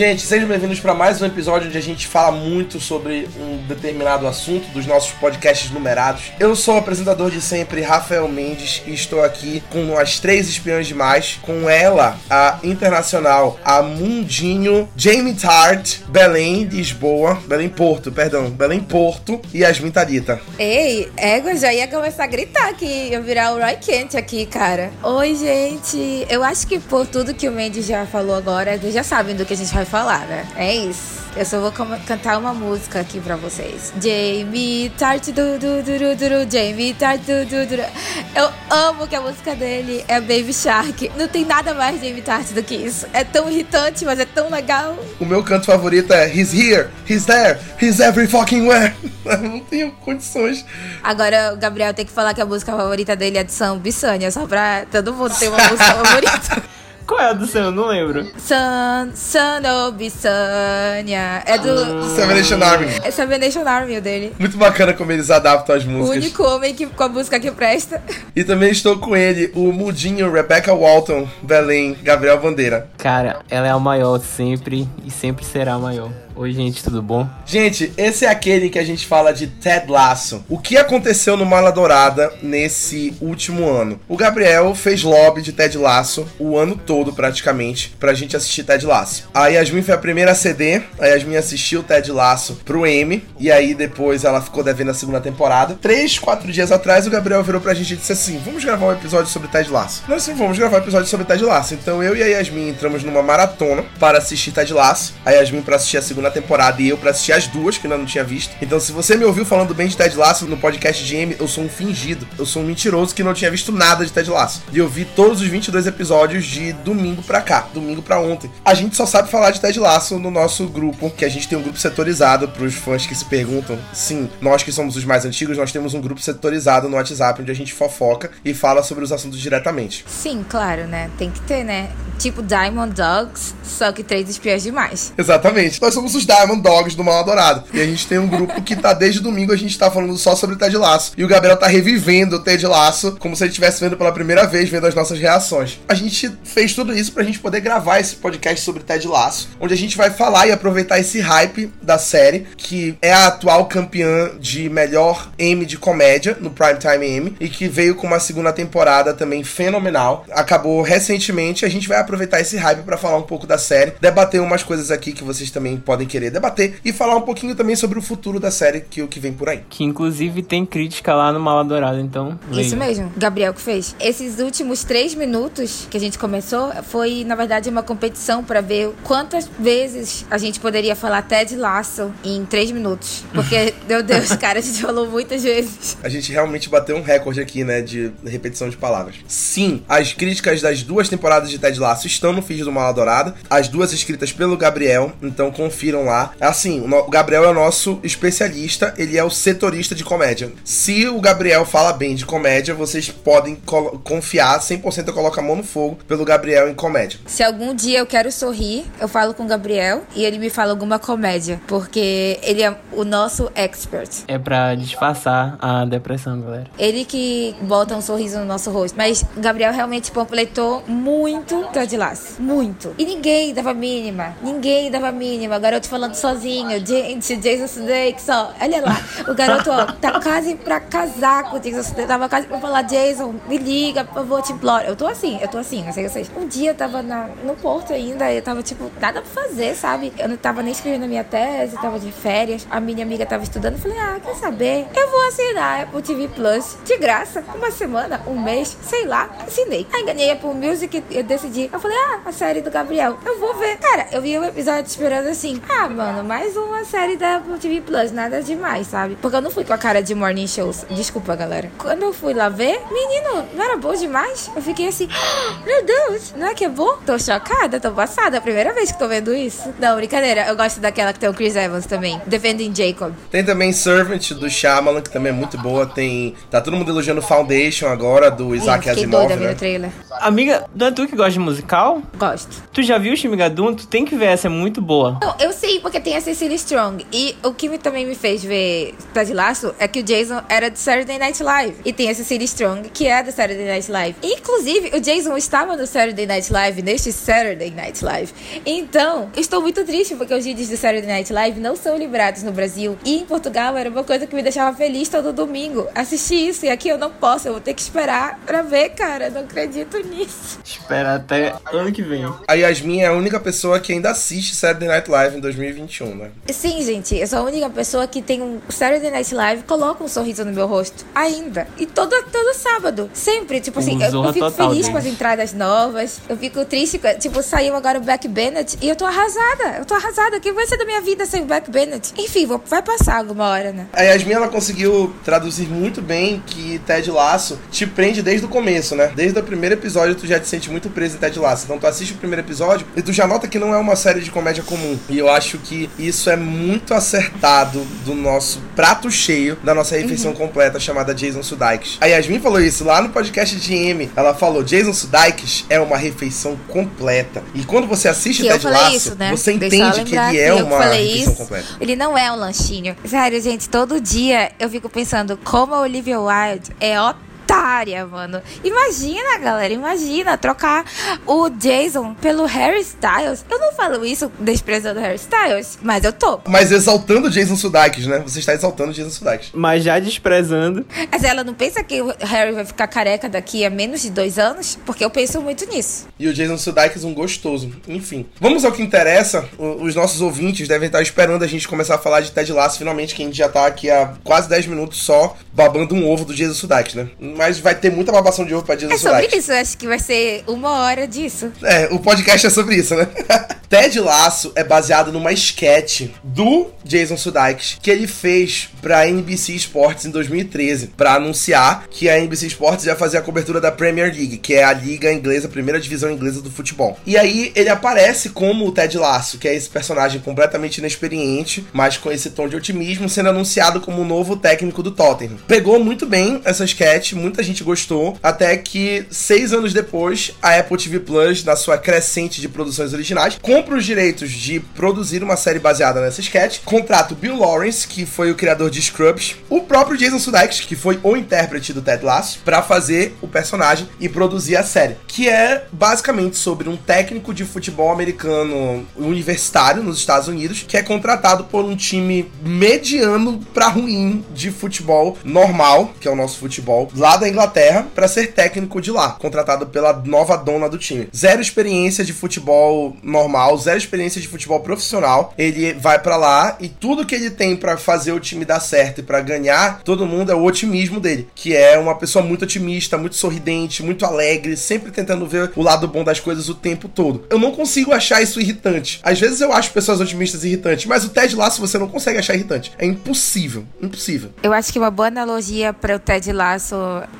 Gente, sejam bem-vindos para mais um episódio onde a gente fala muito sobre um determinado assunto dos nossos podcasts numerados. Eu sou o apresentador de sempre, Rafael Mendes, e estou aqui com as três espiãs demais, com ela, a internacional, a Mundinho, Jamie Tart, Belém Lisboa, Belém Porto, perdão, Belém Porto e Yasmin Tarita. Ei, égua, já ia começar a gritar aqui, ia virar o Roy Kent aqui, cara. Oi, gente. Eu acho que por tudo que o Mendes já falou agora, vocês já sabem do que a gente vai falar, né? É isso. Eu só vou cantar uma música aqui pra vocês. Jamie Tart du du du du du Jamie Tart du du du Eu amo que a música dele é Baby Shark. Não tem nada mais Jamie Tart do que isso. É tão irritante, mas é tão legal. O meu canto favorito é He's here, he's there, he's every fucking where. Eu não tenho condições. Agora o Gabriel tem que falar que a música favorita dele é de São Bissânia, só pra todo mundo ter uma música favorita. Qual é a do seu? Eu não lembro. Sun, Sun Obisanya. É do. Seven Nation Army. É Seven Nation Army o dele. Muito bacana como eles adaptam as músicas. O único homem que, com a música que presta. E também estou com ele, o Mudinho, Rebecca Walton, Belém, Gabriel Bandeira. Cara, ela é a maior sempre e sempre será a maior. Oi, gente, tudo bom? Gente, esse é aquele que a gente fala de Ted Lasso. O que aconteceu no Mala Dourada nesse último ano? O Gabriel fez lobby de Ted Lasso o ano todo, praticamente, pra gente assistir Ted Lasso. A Yasmin foi a primeira a ceder, a Yasmin assistiu Ted Lasso pro M, e aí depois ela ficou devendo a segunda temporada. Três, quatro dias atrás, o Gabriel virou pra gente e disse assim: vamos gravar um episódio sobre Ted Lasso. Nós sim, vamos gravar um episódio sobre Ted Lasso. Então eu e a Yasmin entramos numa maratona para assistir Ted Lasso. A Yasmin pra assistir a segunda temporada e eu pra assistir as duas, que ainda não tinha visto. Então, se você me ouviu falando bem de Ted Lasso no podcast de M, eu sou um fingido. Eu sou um mentiroso que não tinha visto nada de Ted Lasso. E eu vi todos os 22 episódios de domingo pra cá, domingo pra ontem. A gente só sabe falar de Ted Lasso no nosso grupo, que a gente tem um grupo setorizado pros fãs que se perguntam. Sim, nós que somos os mais antigos, nós temos um grupo setorizado no WhatsApp onde a gente fofoca e fala sobre os assuntos diretamente. Sim, claro, né? Tem que ter, né? Tipo Diamond Dogs, só que três espiões demais. Exatamente. Nós somos os Diamond Dogs do Mal Adorado. E a gente tem um grupo que tá desde domingo, a gente tá falando só sobre Ted Laço. E o Gabriel tá revivendo o Ted Laço como se ele estivesse vendo pela primeira vez, vendo as nossas reações. A gente fez tudo isso pra gente poder gravar esse podcast sobre Ted Laço, onde a gente vai falar e aproveitar esse hype da série, que é a atual campeã de melhor M de comédia no Primetime M, e que veio com uma segunda temporada também fenomenal. Acabou recentemente, a gente vai aproveitar esse hype para falar um pouco da série, debater umas coisas aqui que vocês também podem querer debater e falar um pouquinho também sobre o futuro da série que o que vem por aí. Que inclusive tem crítica lá no Mala Dourada, então. Leia. Isso mesmo, Gabriel que fez. Esses últimos três minutos que a gente começou foi, na verdade, uma competição para ver quantas vezes a gente poderia falar Ted Lasso em três minutos. Porque, meu Deus, cara, a gente falou muitas vezes. A gente realmente bateu um recorde aqui, né, de repetição de palavras. Sim, as críticas das duas temporadas de Ted Lasso estão no feed do Mala Dourada, as duas escritas pelo Gabriel, então confiram lá. Assim, o Gabriel é o nosso especialista, ele é o setorista de comédia. Se o Gabriel fala bem de comédia, vocês podem confiar 100% eu coloco a mão no fogo pelo Gabriel em comédia. Se algum dia eu quero sorrir, eu falo com o Gabriel e ele me fala alguma comédia, porque ele é o nosso expert. É pra disfarçar a depressão, galera. Ele que bota um sorriso no nosso rosto. Mas o Gabriel realmente completou muito Ted Lasso. Muito. E ninguém dava mínima. Ninguém dava mínima. O falando sozinho. Gente, Jason Sudeikis, ó. Olha lá. O garoto, ó, tá quase pra casar com o Jason Sudeikis. Tava quase pra falar, Jason, me liga, por favor, te imploro. Eu tô assim, eu tô assim, não sei vocês. Um dia eu tava na, no Porto ainda, eu tava, tipo, nada pra fazer, sabe? Eu não tava nem escrevendo a minha tese, tava de férias. A minha amiga tava estudando. Eu falei, ah, quer saber? Eu vou assinar Apple TV Plus de graça. Uma semana, um mês, sei lá. Assinei. Aí ganhei Apple Music, eu decidi. Eu falei, ah, a série do Gabriel. Eu vou ver. Cara, eu vi um episódio esperando assim. Ah, mano, mais uma série da Apple TV Plus. Nada demais, sabe? Porque eu não fui com a cara de morning shows. Desculpa, galera. Quando eu fui lá ver, menino, não era bom demais? Eu fiquei assim, oh, meu Deus, não é que é bom? Tô chocada, tô passada. É a primeira vez que tô vendo isso. Não, brincadeira. Eu gosto daquela que tem o Chris Evans também. Defending Jacob. Tem também Servant do Shyamalan, que também é muito boa. Tem. Tá todo mundo elogiando Foundation agora, do Isaac Ih, Asimov. Doida né? trailer. Amiga, não é tu que gosta de musical? Gosto. Tu já viu o Shimigadun? Tu tem que ver, essa é muito boa. Não, eu sei porque tem a Cecily Strong. E o que me, também me fez ver Ted Laço é que o Jason era do Saturday Night Live. E tem a Cecily Strong, que é do Saturday Night Live. Inclusive, o Jason estava no Saturday Night Live, neste Saturday Night Live. Então, estou muito triste porque os vídeos do Saturday Night Live não são liberados no Brasil. E em Portugal era uma coisa que me deixava feliz todo domingo. Assistir isso. E aqui eu não posso, eu vou ter que esperar pra ver, cara. Não acredito nisso. Espera até ano que vem. A Yasmin é a única pessoa que ainda assiste Saturday Night Live em 2021, né? Sim, gente, eu sou a única pessoa que tem um Saturday Night Live, coloca um sorriso no meu rosto. Ainda. E todo, todo sábado. Sempre. Tipo assim, eu, eu, fico total, feliz gente. com as entradas novas. Eu fico triste. com- Tipo, saiu agora o Back Bennett e eu tô arrasada. Eu tô arrasada. O que vai ser da minha vida sem o Back Bennett? Enfim, vou- vai passar alguma hora, né? A Yasmin ela conseguiu traduzir muito bem que Ted Laço te prende desde o começo, né? Desde o primeiro episódio tu já te sente muito preso em Ted Laço. Então tu assiste o primeiro episódio e tu já nota que não é uma série de comédia comum. E eu acho que isso é muito acertado do nosso prato cheio da nossa refeição completa chamada Jason Sudeikis. A Yasmin falou isso lá no podcast de M. Ela falou: Jason Sudeikis é uma refeição completa. E quando você assiste Que Ted isso, né? você Deixa entende que ele é que uma refeição isso. completa. Ele não é um lanchinho. Sério, gente, todo dia eu fico pensando como a Olivia Wilde é otária, mano. Imagina, galera, imagina trocar o Jason pelo Harry Styles. Eu não falo isso desprezando o Harry Styles, mas eu tô. Mas exaltando o Jason Sudeikis, né? Você está exaltando o Jason Sudeikis. Mas já desprezando. Mas ela não pensa que o Harry vai ficar careca daqui a menos de dois anos? Porque eu penso muito nisso. E o Jason Sudeikis um gostoso. Enfim. Vamos ao que interessa. O- Os nossos ouvintes devem estar esperando a gente começar a falar de Ted Lasso. Finalmente, que a gente já tá aqui há quase 10 minutos só babando um ovo do Jason Sudeikis, né? Mas vai ter muita babação de ovo pra Jason É sobre Sudeikis. isso, acho que vai ser uma hora disso. É, o podcast é sobre isso, né? Ted Lasso é baseado numa sketch do Jason Sudeikis que ele fez pra NBC Sports em 2013 pra anunciar que a NBC Sports ia fazer a cobertura da Premier League, que é a liga inglesa, a primeira divisão inglesa do futebol. E aí ele aparece como o Ted Lasso, que é esse personagem completamente inexperiente, mas com esse tom de otimismo, sendo anunciado como o novo técnico do Tottenham. Pegou muito bem essa sketch, muita gente gostou, até que seis anos depois, a Apple TV Plus, na sua crescente de produções originais, compra os direitos de produzir uma série baseada nessa sketch, contrata o Bill Lawrence, que foi o criador de Scrubs, o próprio Jason Sudeikis, que foi o intérprete do Ted Lasso, pra fazer o personagem e produzir a série, que é basicamente sobre um técnico de futebol americano universitário nos Estados Unidos, que é contratado por um time mediano pra ruim de futebol normal, que é o nosso futebol, lá da Inglaterra, pra ser técnico de lá, contratado pela nova dona do time. Zero experiência de futebol normal, zero experiência de futebol profissional. Ele vai pra lá e tudo que ele tem pra fazer o time dar certo e pra ganhar, todo mundo é o otimismo dele, que é uma pessoa muito otimista, muito sorridente, muito alegre, sempre tentando ver o lado bom das coisas o tempo todo. Eu não consigo achar isso irritante. Às vezes eu acho pessoas otimistas irritantes, mas o Ted Lasso você não consegue achar irritante. É impossível, impossível. Eu acho que uma boa analogia para o Ted Lasso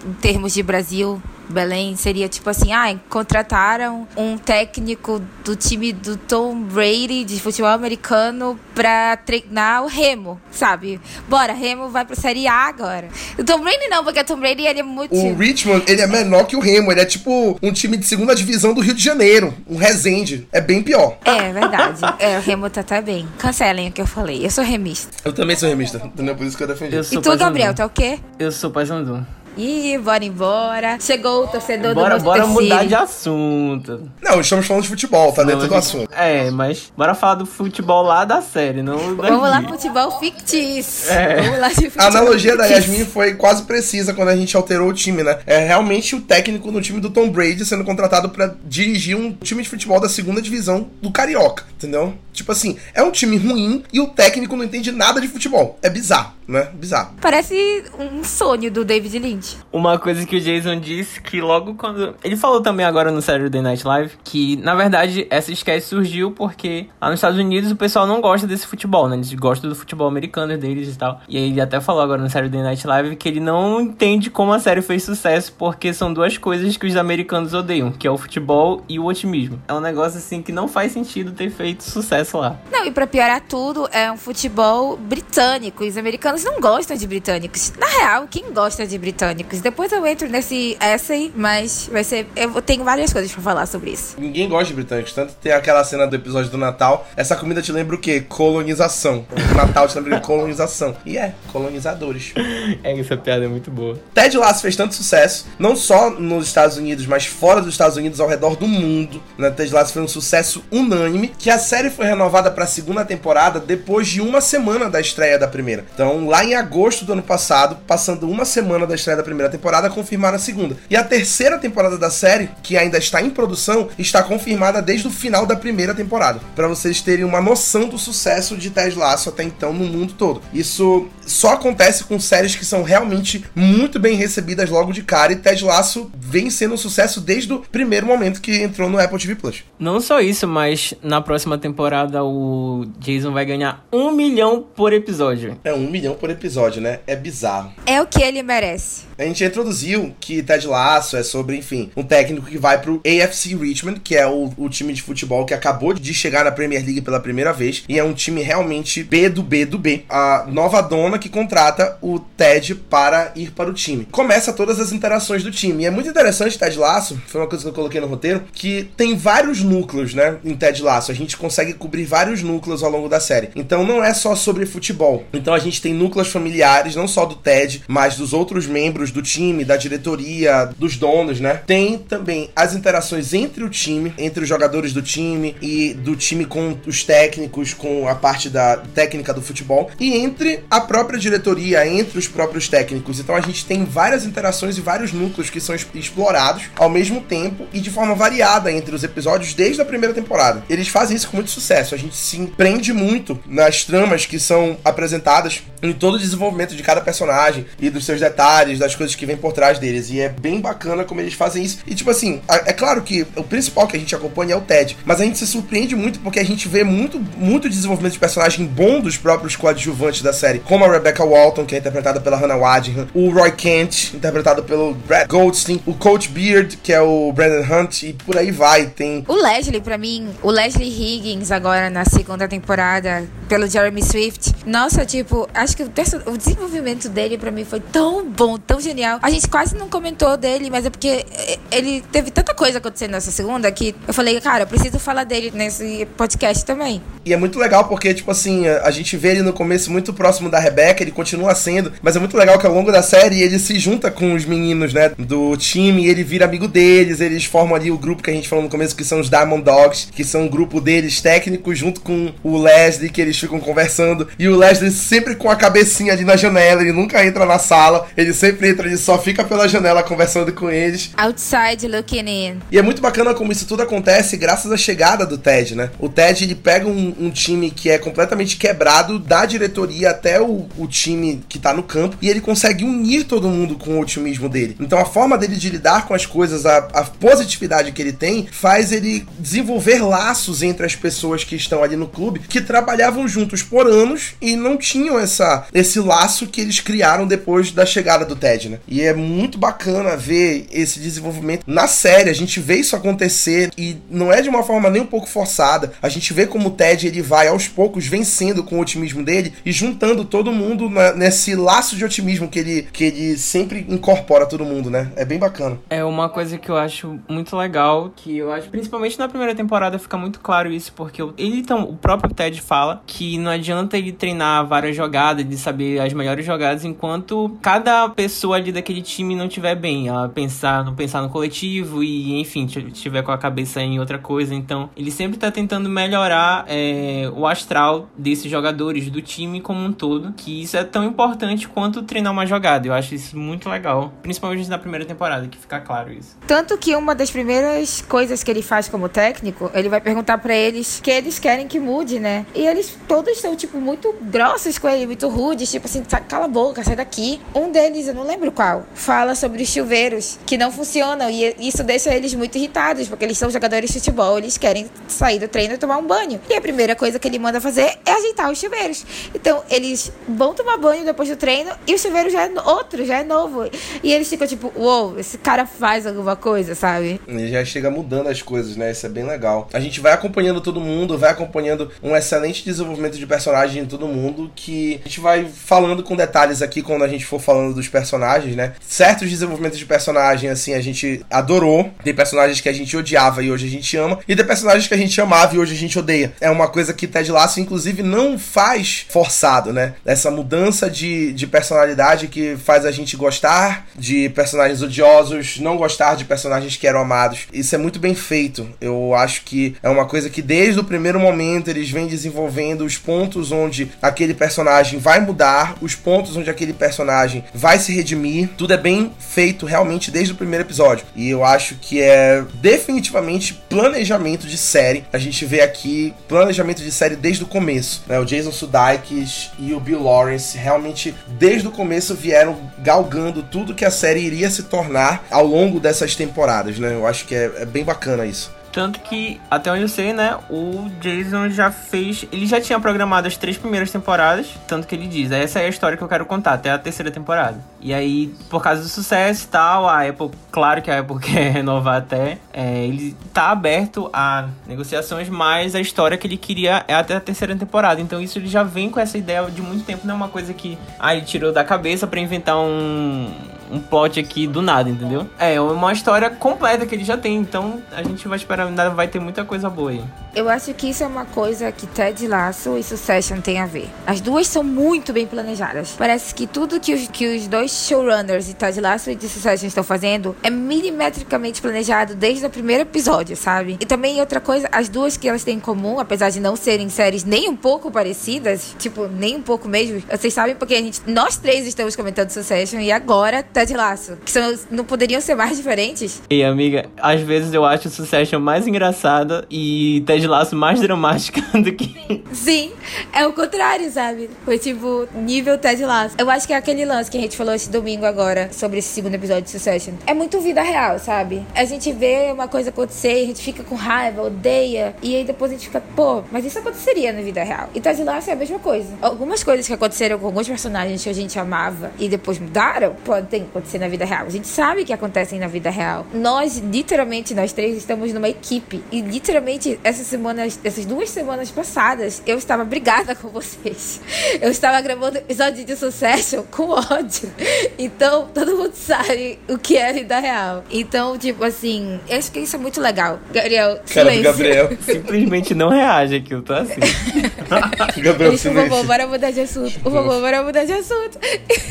em termos de Brasil, Belém, seria tipo assim, ah, contrataram um técnico do time do Tom Brady de futebol americano pra treinar o Remo, sabe? Bora, Remo vai pra Série A agora. O Tom Brady não, porque o Tom Brady ele é muito... O Richmond, ele é menor que o Remo, ele é tipo um time de segunda divisão do Rio de Janeiro, um Resende. É bem pior. É, verdade. É, o Remo tá até bem. Cancelem o que eu falei. Eu sou remista. Eu também sou remista, entendeu? Por isso que eu defendi. Eu E tu, Gabriel, tá o quê? Eu sou Paysandu. Ih, bora embora. Chegou o torcedor Bora, do bora mudar City. de assunto. Não, estamos falando de futebol, tá dentro do assunto. É, mas bora falar do futebol lá da série, não daqui. Vamos lá, futebol fictício. É. Vamos lá de futebol A analogia da fictício. Yasmin foi quase precisa quando a gente alterou o time, né? É realmente o técnico no time do Tom Brady sendo contratado pra dirigir um time de futebol da segunda divisão do Carioca, entendeu? Tipo assim, é um time ruim e o técnico não entende nada de futebol. É bizarro, né? Bizarro. Parece um sonho do David Lynch. Uma coisa que o Jason disse que logo quando. Ele falou também agora no Saturday Night Live que, na verdade, essa sketch surgiu porque lá nos Estados Unidos o pessoal não gosta desse futebol, né? Eles gostam do futebol americano deles e tal. E aí ele até falou agora no Saturday Night Live que ele não entende como a série fez sucesso porque são duas coisas que os americanos odeiam, que é o futebol e o otimismo. É um negócio assim que não faz sentido ter feito sucesso sucesso lá. Não, e pra piorar tudo, é um futebol britânico. Os americanos não gostam de britânicos. Na real, quem gosta de britânicos? Depois eu entro nesse essay, mas vai ser. Eu tenho várias coisas pra falar sobre isso. Ninguém gosta de britânicos. Tanto tem aquela cena do episódio do Natal. Essa comida te lembra o quê? Colonização. O Natal te lembra de colonização. E é, colonizadores. É, essa piada é muito boa. Ted Lasso fez tanto sucesso, não só nos Estados Unidos, mas fora dos Estados Unidos, ao redor do mundo. Né? Ted Lasso foi um sucesso unânime, que a série foi renovada para a segunda temporada depois de uma semana da estreia da primeira. Então, lá em agosto do ano passado, passando uma semana da estreia da primeira temporada, confirmaram a segunda. E a terceira temporada da série, que ainda está em produção, está confirmada desde o final da primeira temporada. Para vocês terem uma noção do sucesso de Ted Lasso até então no mundo todo. Isso só acontece com séries que são realmente muito bem recebidas logo de cara e Ted Lasso vem sendo um sucesso desde o primeiro momento que entrou no Apple TV Plus. Não só isso, mas na próxima temporada o Jason vai ganhar um milhão por episódio. É um milhão por episódio, né? É bizarro. É o que ele merece. A gente introduziu que Ted Lasso é sobre, enfim, um técnico que vai pro AFC Richmond, que é o, o time de futebol que acabou de chegar na Premier League pela primeira vez, e é um time realmente B do B do B. A nova dona que contrata o Ted para ir para o time. Começa todas as interações do time. E é muito interessante Ted Lasso, foi uma coisa que eu coloquei no roteiro, que tem vários núcleos, né, em Ted Lasso. A gente consegue cobrir vários núcleos ao longo da série. Então não é só sobre futebol. Então a gente tem núcleos familiares, não só do Ted, mas dos outros membros do time, da diretoria, dos donos, né? Tem também as interações entre o time, entre os jogadores do time e do time com os técnicos, com a parte da técnica do futebol e entre a própria diretoria, entre os próprios técnicos. Então a gente tem várias interações e vários núcleos que são explorados ao mesmo tempo e de forma variada entre os episódios desde a primeira temporada. Eles fazem isso com muito sucesso. A gente se empreende muito nas tramas que são apresentadas em todo o desenvolvimento de cada personagem e dos seus detalhes, das coisas que vem por trás deles. E é bem bacana como eles fazem isso. E tipo assim, é claro que o principal que a gente acompanha é o Ted, mas a gente se surpreende muito porque a gente vê muito, muito desenvolvimento de personagem bom dos próprios coadjuvantes da série, como a Rebecca Walton, que é interpretada pela Hannah Waddingham, o Roy Kent, interpretado pelo Brad Goldstein, o Coach Beard, que é o Brandon Hunt, e por aí vai. Tem. O Leslie, para mim, o Leslie Higgins, agora na segunda temporada, pelo Jeremy Swift. Nossa, tipo, acho que o, desenvolvimento dele para mim foi tão bom, tão genial. A gente quase não comentou dele, mas é porque ele teve tanta coisa acontecendo nessa segunda que eu falei, cara, eu preciso falar dele nesse podcast também. E é muito legal porque, tipo assim, a gente vê ele no começo muito próximo da Rebecca, ele continua sendo, mas é muito legal que ao longo da série ele se junta com os meninos, né, do time, ele vira amigo deles, eles formam ali o grupo que a gente falou no começo, que são os Diamond Dogs, que são um grupo deles técnicos, junto com o Leslie, que eles ficam conversando, e o Leslie sempre com a cabecinha ali na janela, ele nunca entra na sala, ele sempre entra, ele só fica pela janela conversando com eles. Outside looking in. E é muito bacana como isso tudo acontece graças à chegada do Ted, né? O Ted, ele pega um, um time que é completamente quebrado da diretoria até o, o time que tá no campo e ele consegue unir todo mundo com o otimismo dele. Então a forma dele de lidar com as coisas, a, a positividade que ele tem, faz ele desenvolver laços entre as pessoas que estão ali no clube, que trabalhavam juntos por anos e não tinham essa, esse laço que eles criaram depois da chegada do Ted, né? E é muito bacana ver esse desenvolvimento na série. A gente vê isso acontecer e não é de uma forma nem um pouco forçada. A gente vê como o Ted ele vai aos poucos vencendo com o otimismo dele e juntando todo mundo na, nesse laço de otimismo que ele, que ele sempre incorpora todo mundo, né? É bem bacana. É uma coisa que eu acho muito legal, que eu acho, principalmente na primeira temporada, fica muito claro isso, porque ele, então, o próprio Ted fala que não adianta ele treinar várias jogadas, de saber as melhores jogadas, enquanto cada pessoa ali daquele time não tiver bem, ela pensar, não pensar no coletivo e, enfim, estiver com a cabeça em outra coisa. Então, ele sempre tá tentando melhorar é, o astral desses jogadores, do time como um todo, que isso é tão importante quanto treinar uma jogada. Eu acho isso muito legal, principalmente na primeira temporada, que fica claro isso. Tanto que uma das primeiras coisas que ele faz como técnico, ele vai perguntar para eles que eles querem que mude, né? E eles todos são, tipo, muito grossos com ele, muito rudes, tipo assim, cala a boca, sai daqui. Um deles, eu não lembro qual, fala sobre os chuveiros que não funcionam e isso deixa eles muito irritados, porque eles são jogadores de futebol, eles querem sair do treino e tomar um banho. E a primeira coisa que ele manda fazer é ajeitar os chuveiros. Então, eles vão tomar banho depois do treino e o chuveiro já é outro, já é novo. E eles ficam tipo, uou, wow, esse cara faz alguma coisa, sabe? Ele já chega mudando as coisas, né? Isso é bem legal. A gente vai acompanhando todo mundo mundo, vai acompanhando um excelente desenvolvimento de personagem em todo mundo, que a gente vai falando com detalhes aqui quando a gente for falando dos personagens, né? Certos desenvolvimentos de personagem, assim, a gente adorou. Tem personagens que a gente odiava e hoje a gente ama. E tem personagens que a gente amava e hoje a gente odeia. É uma coisa que Ted Lasso, inclusive, não faz forçado, né? Essa mudança de, de personalidade que faz a gente gostar de personagens odiosos, não gostar de personagens que eram amados. Isso é muito bem feito. Eu acho que é uma coisa que desde o primeiro momento eles vêm desenvolvendo os pontos onde aquele personagem vai mudar, os pontos onde aquele personagem vai se redimir. Tudo é bem feito realmente desde o primeiro episódio. E eu acho que é definitivamente planejamento de série. A gente vê aqui planejamento de série desde o começo. Né? O Jason Sudeikis e o Bill Lawrence realmente desde o começo vieram galgando tudo que a série iria se tornar ao longo dessas temporadas, né? Eu acho que é, é bem bacana isso. Tanto que, até onde eu sei, né, o Jason já fez. Ele já tinha programado as três primeiras temporadas. Tanto que ele diz: essa é a história que eu quero contar, até a terceira temporada. E aí, por causa do sucesso e tal, a Apple, claro que a Apple quer renovar até. É, ele tá aberto a negociações, mas a história que ele queria é até a terceira temporada. Então, isso ele já vem com essa ideia de muito tempo, não é uma coisa que ah, ele tirou da cabeça para inventar um um plot aqui do nada, entendeu? É uma história completa que ele já tem, então a gente vai esperar, ainda vai ter muita coisa boa aí. Eu acho que isso é uma coisa que Ted Lasso e Succession tem a ver. As duas são muito bem planejadas. Parece que tudo que os, que os dois showrunners de Ted Lasso e de Succession estão fazendo é milimetricamente planejado desde o primeiro episódio, sabe? E também outra coisa, as duas que elas têm em comum, apesar de não serem séries nem um pouco parecidas, tipo, nem um pouco mesmo, vocês sabem porque a gente, nós três estamos comentando Succession e agora Ted Lasso, que são, não poderiam ser mais diferentes. E amiga, às vezes eu acho Succession mais engraçada e Ted Lasso mais dramática do que. Sim, é o contrário, sabe? Foi tipo nível Ted Lasso. Eu acho que é aquele lance que a gente falou esse domingo agora sobre esse segundo episódio de Succession. É muito vida real, sabe? A gente vê uma coisa acontecer e a gente fica com raiva, odeia, e aí depois a gente fica, pô, mas isso aconteceria na vida real. E Ted Lasso é a mesma coisa. Algumas coisas que aconteceram com alguns personagens que a gente amava e depois mudaram, podem acontecer na vida real. A gente sabe que acontecem na vida real. Nós, literalmente, nós três estamos numa equipe e literalmente essas semanas, essas duas semanas passadas, eu estava brigada com vocês. Eu estava gravando episódio de sucesso com ódio. Então, todo mundo sabe o que é a vida real. Então, tipo assim, eu acho que isso é muito legal. Gabriel, Cara Gabriel. Simplesmente não reage aqui, eu tô assim. Gabriel, Por favor, bora mudar de assunto. Por favor, bora mudar de assunto.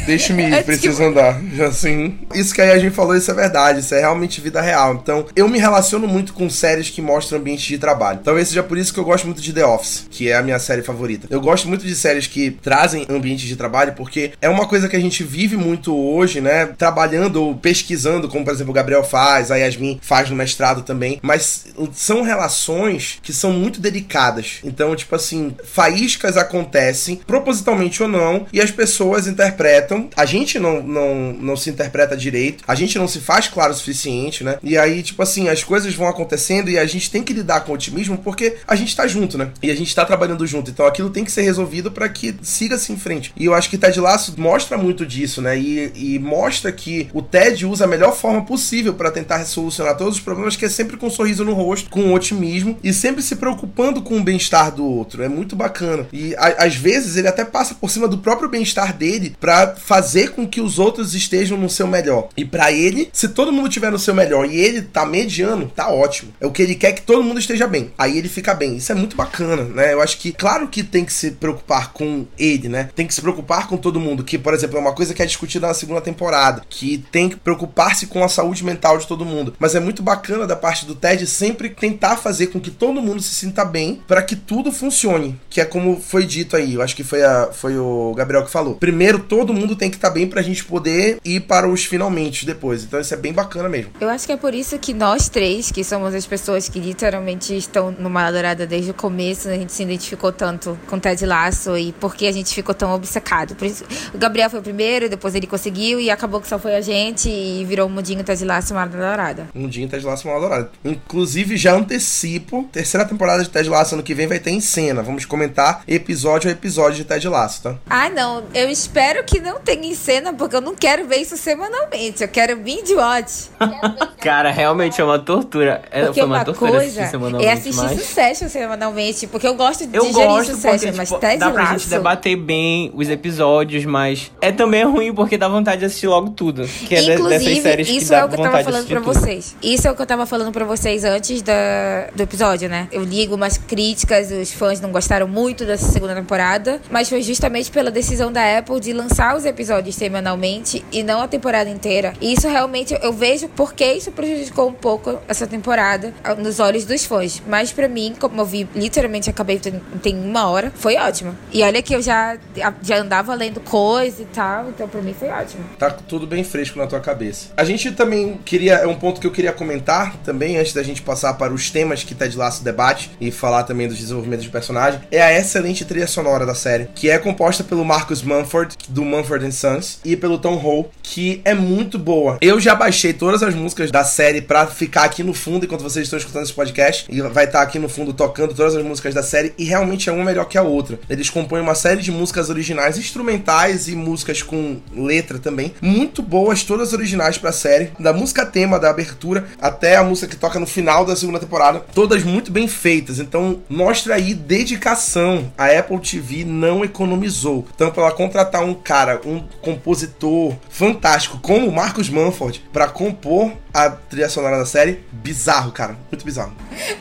Deixa-me ir, preciso andar. Assim, isso que a gente falou, isso é verdade. Isso é realmente vida real. Então, eu me relaciono muito com séries que mostram ambiente de trabalho. Talvez seja por isso que eu gosto muito de The Office, que é a minha série favorita. Eu gosto muito de séries que trazem ambientes de trabalho, porque é uma coisa que a gente vive muito hoje, né? Trabalhando ou pesquisando, como por exemplo o Gabriel faz, a Yasmin faz no mestrado também. Mas são relações que são muito delicadas. Então, tipo assim, faíscas acontecem, propositalmente ou não, e as pessoas interpretam. A gente não, não, não se interpreta direito, a gente não se faz claro o suficiente, né? E aí, tipo assim, as coisas vão acontecendo e a gente tem que lidar com otimismo porque a gente tá junto, né? E a gente tá trabalhando junto. Então aquilo tem que ser resolvido para que siga-se em frente. E eu acho que Ted Lasso mostra muito disso, né? E, e mostra que o Ted usa a melhor forma possível para tentar solucionar todos os problemas, que é sempre com um sorriso no rosto, com otimismo e sempre se preocupando com o bem-estar do outro. É muito bacana. E a, às vezes ele até passa por cima do próprio bem-estar dele para fazer com que os outros estejam no seu melhor. E para ele, se todo mundo tiver no seu melhor e ele tá mediano, tá ótimo. É o que ele quer que todo mundo esteja bem. Aí ele fica bem. Isso é muito bacana, né? Eu acho que, claro que tem que se preocupar com ele, né? Tem que se preocupar com todo mundo. Que, por exemplo, é uma coisa que é discutida na segunda temporada. Que tem que preocupar-se com a saúde mental de todo mundo. Mas é muito bacana da parte do Ted sempre tentar fazer com que todo mundo se sinta bem para que tudo funcione. Que é como foi dito aí. Eu acho que foi, a, foi o Gabriel que falou. Primeiro, todo mundo tem que estar tá bem pra gente poder ir para os finalmente depois. Então isso é bem bacana mesmo. Eu acho que é por isso que nós três, que somos as pessoas que literalmente estão numa dourada desde o começo, a gente se identificou tanto com Ted Lasso e porque a gente ficou tão obcecado. Por isso, o Gabriel foi o primeiro, depois ele conseguiu e acabou que só foi a gente e virou o Mundinho Ted Lasso uma dourada. Mundinho Ted Lasso uma dourada. Inclusive já antecipo, terceira temporada de Ted Lasso ano que vem vai ter em cena. Vamos comentar episódio a episódio de Ted Lasso, tá? Ah, não. Eu espero que não tenha em cena, porque eu não quero ver isso semanalmente. Eu quero binge watch. Cara, realmente é uma tortura. É, porque foi uma, uma tortura coisa assistir semanalmente. é assistir mas... Succession semanalmente. Porque eu gosto de Eu digerir gosto Succession, porque, mas tipo, Ted dá pra gente debater bem os episódios, mas é também ruim porque dá vontade de assistir logo tudo. Que é de- dessas Inclusive, séries que isso dá é o que eu tava falando pra tudo. vocês. Isso é o que eu tava falando pra vocês antes da, do episódio, né? Eu ligo umas críticas, os fãs não gostaram muito dessa segunda temporada, mas foi justamente pela decisão da Apple de lançar os episódios semanalmente e não a temporada inteira. E isso realmente eu vejo porque isso prejudicou um pouco essa temporada nos olhos dos fãs. Mas pra mim, como eu vi, literalmente acabei tem, uma hora, foi ótimo. E olha que eu já, já andava lendo coisa e tal, então pra mim foi ótimo. Tá tudo bem fresco na tua cabeça. A gente também queria. É um ponto que eu queria comentar também, antes da gente passar para os temas que Ted Lasso debate e falar também dos desenvolvimentos de personagem. É a excelente trilha sonora da série, que é composta pelo Marcus Mumford, do Mumford Sons, e pelo Tom Hall, que é muito boa. Eu já baixei todas as músicas da série pra ficar aqui no fundo enquanto vocês estão escutando esse podcast. E vai estar aqui no fundo tocando todas as músicas da série. E realmente é uma melhor que a outra. Eles compõem uma série de músicas originais, instrumentais e músicas com letra também. Muito boas, todas originais pra série. Da música tema, da abertura, até a música que toca no final da segunda temporada. Todas muito bem feitas. Então mostra aí dedicação. A Apple TV não economizou. Então, pra ela contratar um cara, um compositor fantástico, como o Marcus Manford, pra compor a trilha sonora da série, bizarro, cara. Muito bizarro.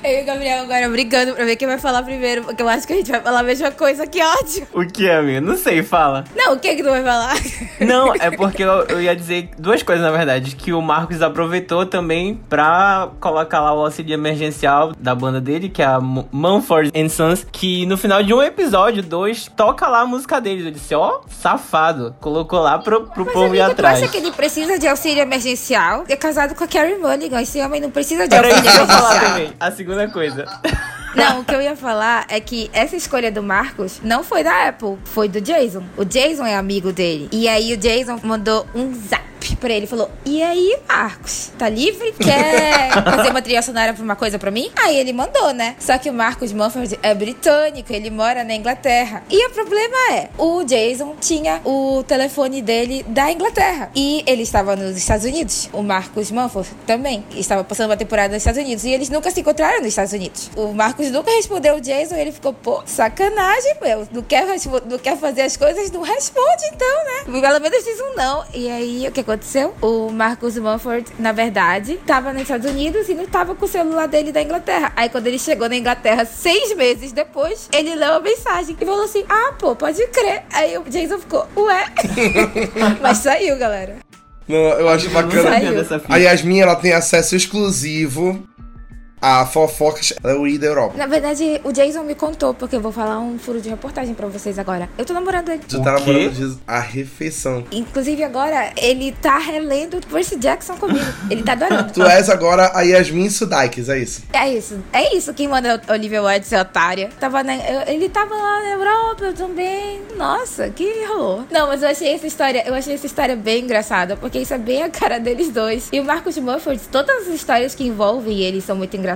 Eu e o Gabriel agora brigando pra ver quem vai falar primeiro, porque eu acho que a gente vai falar a mesma coisa, que ódio. O que, amigo? Não sei, fala. Não, o que que tu vai falar? Não, é porque eu, eu ia dizer duas coisas, na verdade. Que o Marcos aproveitou também pra colocar lá o auxílio emergencial da banda dele, que é a M- Mumford Sons, que no final de um episódio, dois, toca lá a música deles. Eu disse, ó, safado. Colocou lá pro, pro Mas, povo tu atrás. acha que ele precisa de auxílio emergencial? É casado com a Carrie Mulligan. Esse homem não precisa de Era isso auxílio que eu ia falar emergencial. também. A segunda coisa. Não, o que eu ia falar é que essa escolha do Marcos não foi da Apple, foi do Jason. O Jason é amigo dele. E aí o Jason mandou um zap pra ele. Falou, e aí, Marcos? Tá livre? Quer fazer uma trilha sonora pra uma coisa pra mim? Aí ele mandou, né? Só que o Marcos Mumford é britânico, ele mora na Inglaterra. E o problema é, o Jason tinha o telefone dele da Inglaterra. E ele estava nos Estados Unidos. O Marcos Mumford também estava passando uma temporada nos Estados Unidos. E eles nunca se encontraram nos Estados Unidos. O Marcos nunca respondeu o Jason e ele ficou, pô, sacanagem, meu. Não quer, não quer fazer as coisas, não responde então, né? Pelo menos diz um não. E aí, o que aconteceu? O Marcos Mumford, na verdade, tava nos Estados Unidos e não tava com o celular dele da Inglaterra. Aí, quando ele chegou na Inglaterra, seis meses depois, ele leu a mensagem e falou assim: Ah, pô, pode crer. Aí o Jason ficou, ué. Mas saiu, galera. Não, eu acho não bacana. fita. A Yasmin, ela tem acesso exclusivo a fofocas da Wii da Europa. Na verdade, o Jason me contou, porque eu vou falar um furo de reportagem pra vocês agora. Eu tô namorando ele. Tu O tá quê? namorando. A refeição. Inclusive, agora, ele tá relendo Percy Jackson comigo. Ele tá adorando. Tu és agora a Yasmin Sudaikis, é isso? É isso, é isso que manda a Olivia Wilde ser otária. Tava na- eu- ele tava lá na Europa, eu também. Nossa, que rolou. Não, mas eu achei essa história, eu achei essa história bem engraçada, porque isso é bem a cara deles dois. E o Marcus Mumford, todas as histórias que envolvem ele são muito engraçadas.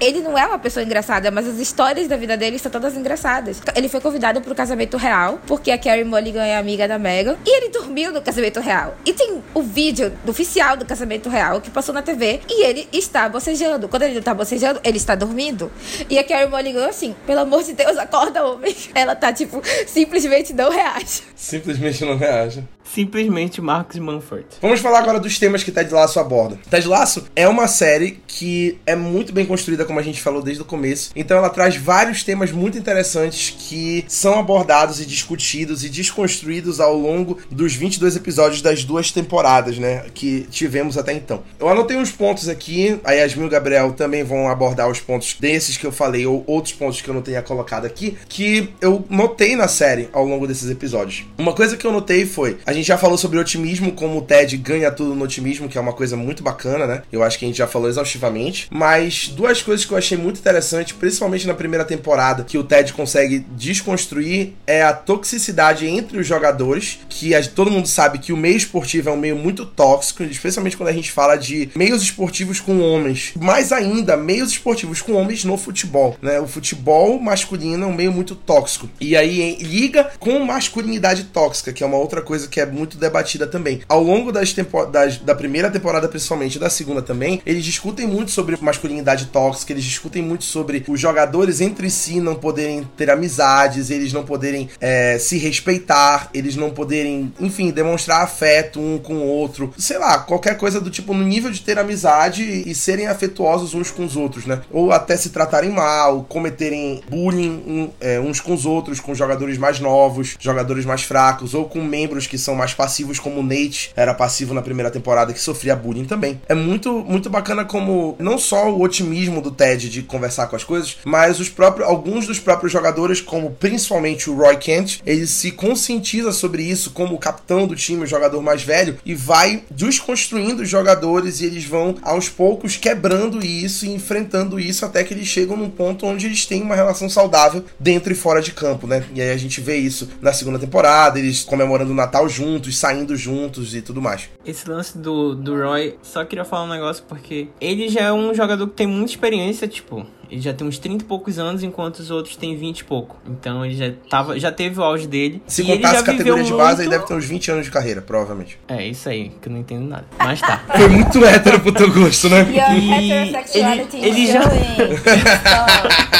Ele não é uma pessoa engraçada, mas as histórias da vida dele são todas engraçadas. Ele foi convidado pro casamento real, porque a Carrie Mulligan é amiga da Megan, e ele dormiu no casamento real. E tem o vídeo do oficial do casamento real que passou na TV e ele está bocejando. Quando ele não tá bocejando, ele está dormindo. E a Carrie Mulligan, assim, pelo amor de Deus, acorda, homem. Ela tá, tipo, simplesmente não reage. Simplesmente não reage. Simplesmente Marcos Manford. Vamos falar agora dos temas que Ted Lasso aborda. Ted Lasso é uma série que é muito bem construída, como a gente falou desde o começo. Então ela traz vários temas muito interessantes que são abordados e discutidos e desconstruídos ao longo dos 22 episódios das duas temporadas, né, que tivemos até então. Eu anotei uns pontos aqui, a Yasmin e o Gabriel também vão abordar os pontos desses que eu falei ou outros pontos que eu não tenha colocado aqui, que eu notei na série ao longo desses episódios. Uma coisa que eu notei foi, a gente já falou sobre otimismo, como o Ted ganha tudo no otimismo, que é uma coisa muito bacana, né? Eu acho que a gente já falou exaustivamente. Mas duas coisas que eu achei muito interessante, principalmente na primeira temporada, que o Ted consegue desconstruir, é a toxicidade entre os jogadores, que a- todo mundo sabe que o meio esportivo é um meio muito tóxico, especialmente quando a gente fala de meios esportivos com homens. Mais ainda, meios esportivos com homens no futebol, né? O futebol masculino é um meio muito tóxico. E aí liga com masculinidade tóxica, que é uma outra coisa que é muito debatida também. Ao longo das, das da primeira temporada, principalmente, da segunda também, eles discutem muito sobre masculinidade tóxica, eles discutem muito sobre os jogadores entre si não poderem ter amizades, eles não poderem é, se respeitar, eles não poderem, enfim, demonstrar afeto um com o outro. Sei lá, qualquer coisa do tipo no nível de ter amizade e serem afetuosos uns com os outros, né? Ou até se tratarem mal, cometerem bullying um, é, uns com os outros, com jogadores mais novos, jogadores mais fracos, ou com membros que são mais passivos, como o Nate era passivo na primeira temporada, que sofria bullying também. É muito, muito bacana como não só o otimismo do Ted de conversar com as coisas, mas os próprios, alguns dos próprios jogadores, como principalmente o Roy Kent, ele se conscientiza sobre isso como o capitão do time, o jogador mais velho, e vai desconstruindo os jogadores e eles vão aos poucos quebrando isso e enfrentando isso até que eles chegam num ponto onde eles têm uma relação saudável dentro e fora de campo, né? E aí a gente vê isso na segunda temporada, eles comemorando o Natal juntos, saindo juntos e tudo mais. Esse lance do, do Roy, só queria falar um negócio porque ele já é um jogador que tem muita experiência, tipo, ele já tem uns 30 e poucos anos, enquanto os outros têm 20 e pouco. Então ele já, tava, já teve o auge dele. Se contar as categorias de base, muito... ele deve ter uns 20 anos de carreira, provavelmente. É, isso aí, que eu não entendo nada. Mas tá. Foi muito hétero pro teu gosto, né? E ele, ele já...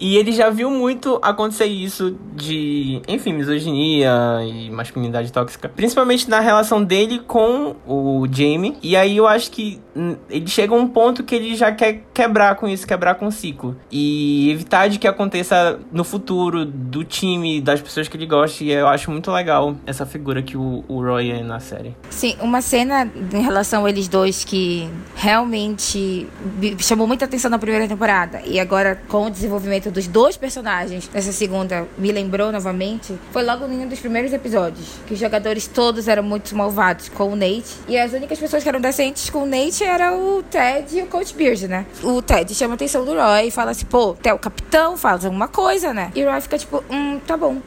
e ele já viu muito acontecer isso de, enfim, misoginia e masculinidade tóxica. Principalmente na relação dele com o Jamie. E aí eu acho que ele chega a um ponto que ele já quer quebrar com isso, quebrar com o ciclo. E evitar de que aconteça no futuro do time, das pessoas que ele gosta. E eu acho muito legal essa figura que o, o Roy é na série. Sim, uma cena em relação a eles dois que realmente chamou muita atenção na primeira temporada. E agora, com o desenvolvimento dos dois personagens nessa segunda, me lembrou novamente. Foi logo em um dos primeiros episódios. Que os jogadores todos eram muito malvados com o Nate. E as únicas pessoas que eram decentes com o Nate era o Ted e o Coach Beard, né? O Ted chama a atenção do Roy e fala assim, pô, tu é o capitão, faz alguma coisa, né? E o Roy fica tipo, hum, tá bom.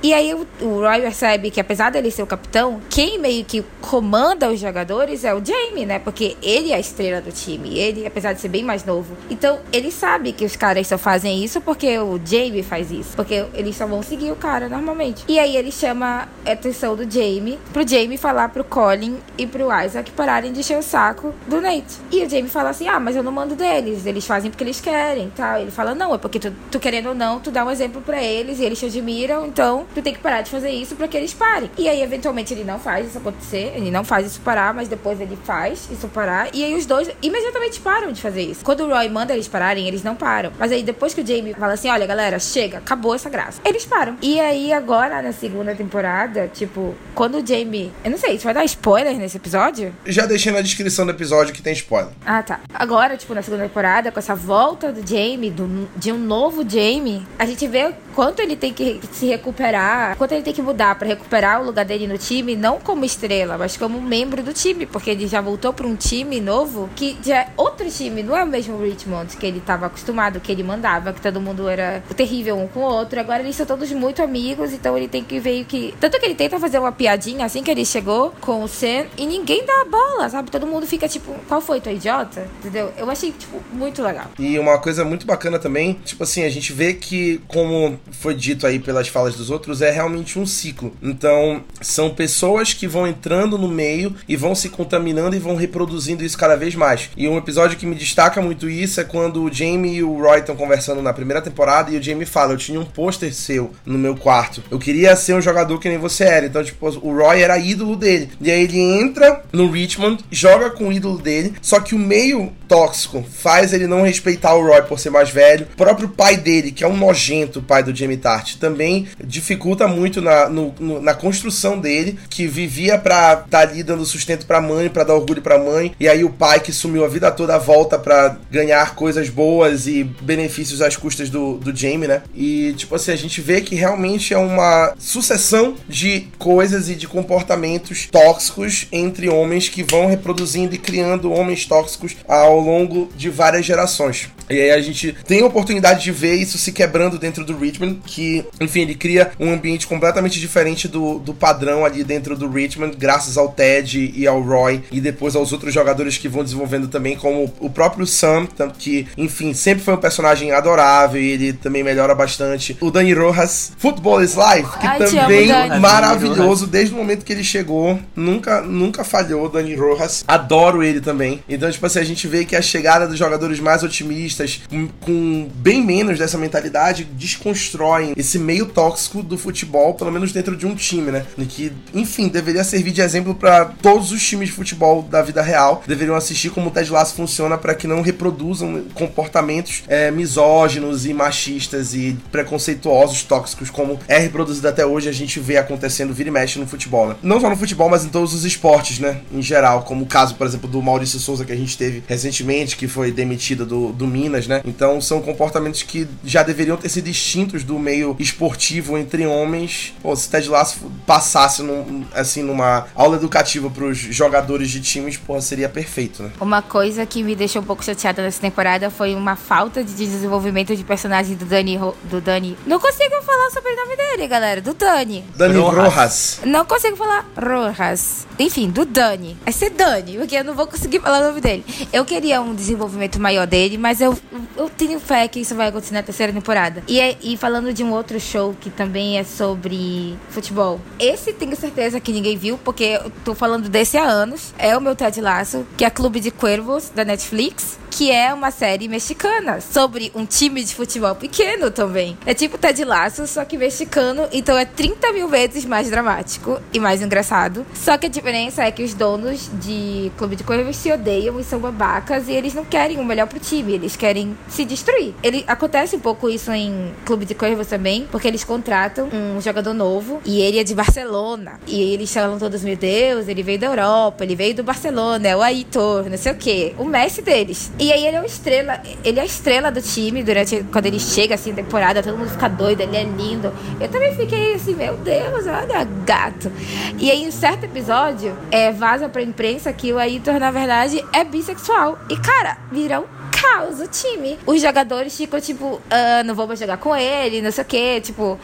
E aí o, o Roy percebe que apesar dele ser o capitão, quem meio que comanda os jogadores é o Jamie, né? Porque ele é a estrela do time. Ele, apesar de ser bem mais novo. Então, ele sabe que os caras só fazem isso porque o Jamie faz isso. Porque eles só vão seguir o cara normalmente. E aí ele chama a atenção do Jamie pro Jamie falar pro Colin e pro Isaac pararem de encher o saco do Nate. E o Jamie fala assim: Ah, mas eu não mando deles. Eles fazem porque eles querem tal. Ele fala: Não, é porque tu, tu querendo ou não, tu dá um exemplo para eles e eles te admiram. Então tu tem que parar de fazer isso para que eles parem. E aí, eventualmente, ele não faz isso acontecer, ele não faz isso parar, mas depois ele faz isso parar. E aí os dois imediatamente param de fazer isso. Quando o Roy manda eles pararem, eles não param. Mas aí depois que o Jamie fala assim: olha, galera, chega, acabou essa graça. Eles param. E aí, agora, na segunda temporada, tipo, quando o Jamie. Eu não sei, isso vai dar spoiler nesse episódio? Já deixei na descrição do episódio que tem spoiler. Ah, tá. Agora, tipo, na segunda temporada, com essa volta do Jamie, do, de um novo Jamie, a gente vê quanto ele tem que se recuperar, quanto ele tem que mudar para recuperar o lugar dele no time, não como estrela, mas como membro do time, porque ele já voltou para um time novo que já é outro time, não é o mesmo Richmond que ele estava acostumado, que ele mandava, que todo mundo era terrível um com o outro. Agora eles são todos muito amigos, então ele tem que ver que. Tanto que ele tenta fazer uma piadinha assim que ele chegou com o Sam e ninguém dá a bola, sabe? Todo mundo fica tipo, qual foi, tu idiota? Entendeu? Eu achei, tipo, muito legal. E uma coisa muito bacana também, tipo assim, a gente vê que, como foi dito aí pelas falas dos outros, é realmente um ciclo. Então, são pessoas que vão entrando no meio e vão se contaminando e vão reproduzindo isso cada vez mais. E um episódio que me destaca muito isso é quando o Jamie e o Roy estão conversando na primeira temporada e o Jamie fala: Eu tinha um pôster seu no meu quarto. Eu queria ser um jogador que nem você era. Então, tipo, o Roy era ídolo dele. E aí ele entra no Richmond, joga com o ídolo dele, só que o meio tóxico faz ele não respeitar o Roy por ser mais velho. O próprio pai dele, que é um nojento, pai do Jamie Tart, também dificulta muito na, no, no, na construção dele, que vivia pra estar tá ali dando sustento pra mãe, pra dar orgulho pra mãe, e aí o pai que sumiu a vida toda volta pra ganhar coisas boas e benefícios às custas do, do Jamie, né? E, tipo assim, a gente vê que realmente é uma sucessão de coisas e de comportamentos tóxicos entre homens que vão reproduzindo e criando homens tóxicos ao ao longo de várias gerações. E aí a gente tem a oportunidade de ver isso se quebrando dentro do Richmond, que, enfim, ele cria um ambiente completamente diferente do, do padrão ali dentro do Richmond, graças ao Ted e ao Roy, e depois aos outros jogadores que vão desenvolvendo também, como o próprio Sam, que, enfim, sempre foi um personagem adorável e ele também melhora bastante. O Dani Rojas, Football is Life, que Ai, também amo, maravilhoso desde o momento que ele chegou, nunca, nunca falhou, Dani Rojas. Adoro ele também. Então, tipo assim, a gente vê que a chegada dos jogadores mais otimistas, com, bem menos dessa mentalidade, desconstroem esse meio tóxico do futebol, pelo menos dentro de um time, né? Que, enfim, deveria servir de exemplo para todos os times de futebol da vida real. Deveriam assistir como o Ted Lasso funciona para que não reproduzam comportamentos é, misóginos e machistas e preconceituosos, tóxicos, como é reproduzido até hoje. A gente vê acontecendo vira e mexe no futebol, né? Não só no futebol, mas em todos os esportes, né? Em geral, como o caso, por exemplo, do Maurício Souza que a gente teve recentemente, que foi demitido do, do Minas, né? Então são comportamentos que já deveriam ter sido distintos do meio esportivo entre homens. Pô, se Ted Lasso passasse num, assim numa aula educativa para os jogadores de times, porra, seria perfeito, né? Uma coisa que me deixou um pouco chateada nessa temporada foi uma falta de desenvolvimento de personagem do Dani. Do Dani. Não consigo falar sobre o nome dele, galera. Do Dani. Dani Rojas. Rojas. Não consigo falar Rojas. Enfim, do Dani. Vai ser Dani, porque eu não vou conseguir falar o nome dele. Eu queria um desenvolvimento maior dele, mas eu, eu tenho fé que isso vai acontecer na terceira temporada. E, é- e falando de um outro show que também é sobre futebol. Esse tenho certeza que ninguém viu, porque eu tô falando desse há anos. É o meu Ted Lasso, que é Clube de Cuervos, da Netflix. Que é uma série mexicana sobre um time de futebol pequeno também. É tipo Ted Lasso, só que mexicano. Então é 30 mil vezes mais dramático e mais engraçado. Só que a diferença é que os donos de Clube de Cuervos se odeiam e são babacas e eles não querem o melhor pro time, eles querem se destruir. Ele acontece um pouco isso em Clube de Cuervos também, porque eles contratam um jogador novo e ele é de Barcelona. E eles falam todos, meu Deus, ele veio da Europa, ele veio do Barcelona, é o Aitor, não sei o quê. O Messi deles. E aí ele é uma estrela, ele é a estrela do time durante quando ele chega assim, temporada, todo mundo fica doido, ele é lindo. Eu também fiquei assim, meu Deus, olha, gato. E aí, em um certo episódio, é, vaza pra imprensa que o Aitor, na verdade, é bissexual. E, cara, vira um caos o time. Os jogadores ficam, tipo, ah, não vou mais jogar com ele, não sei o quê, tipo,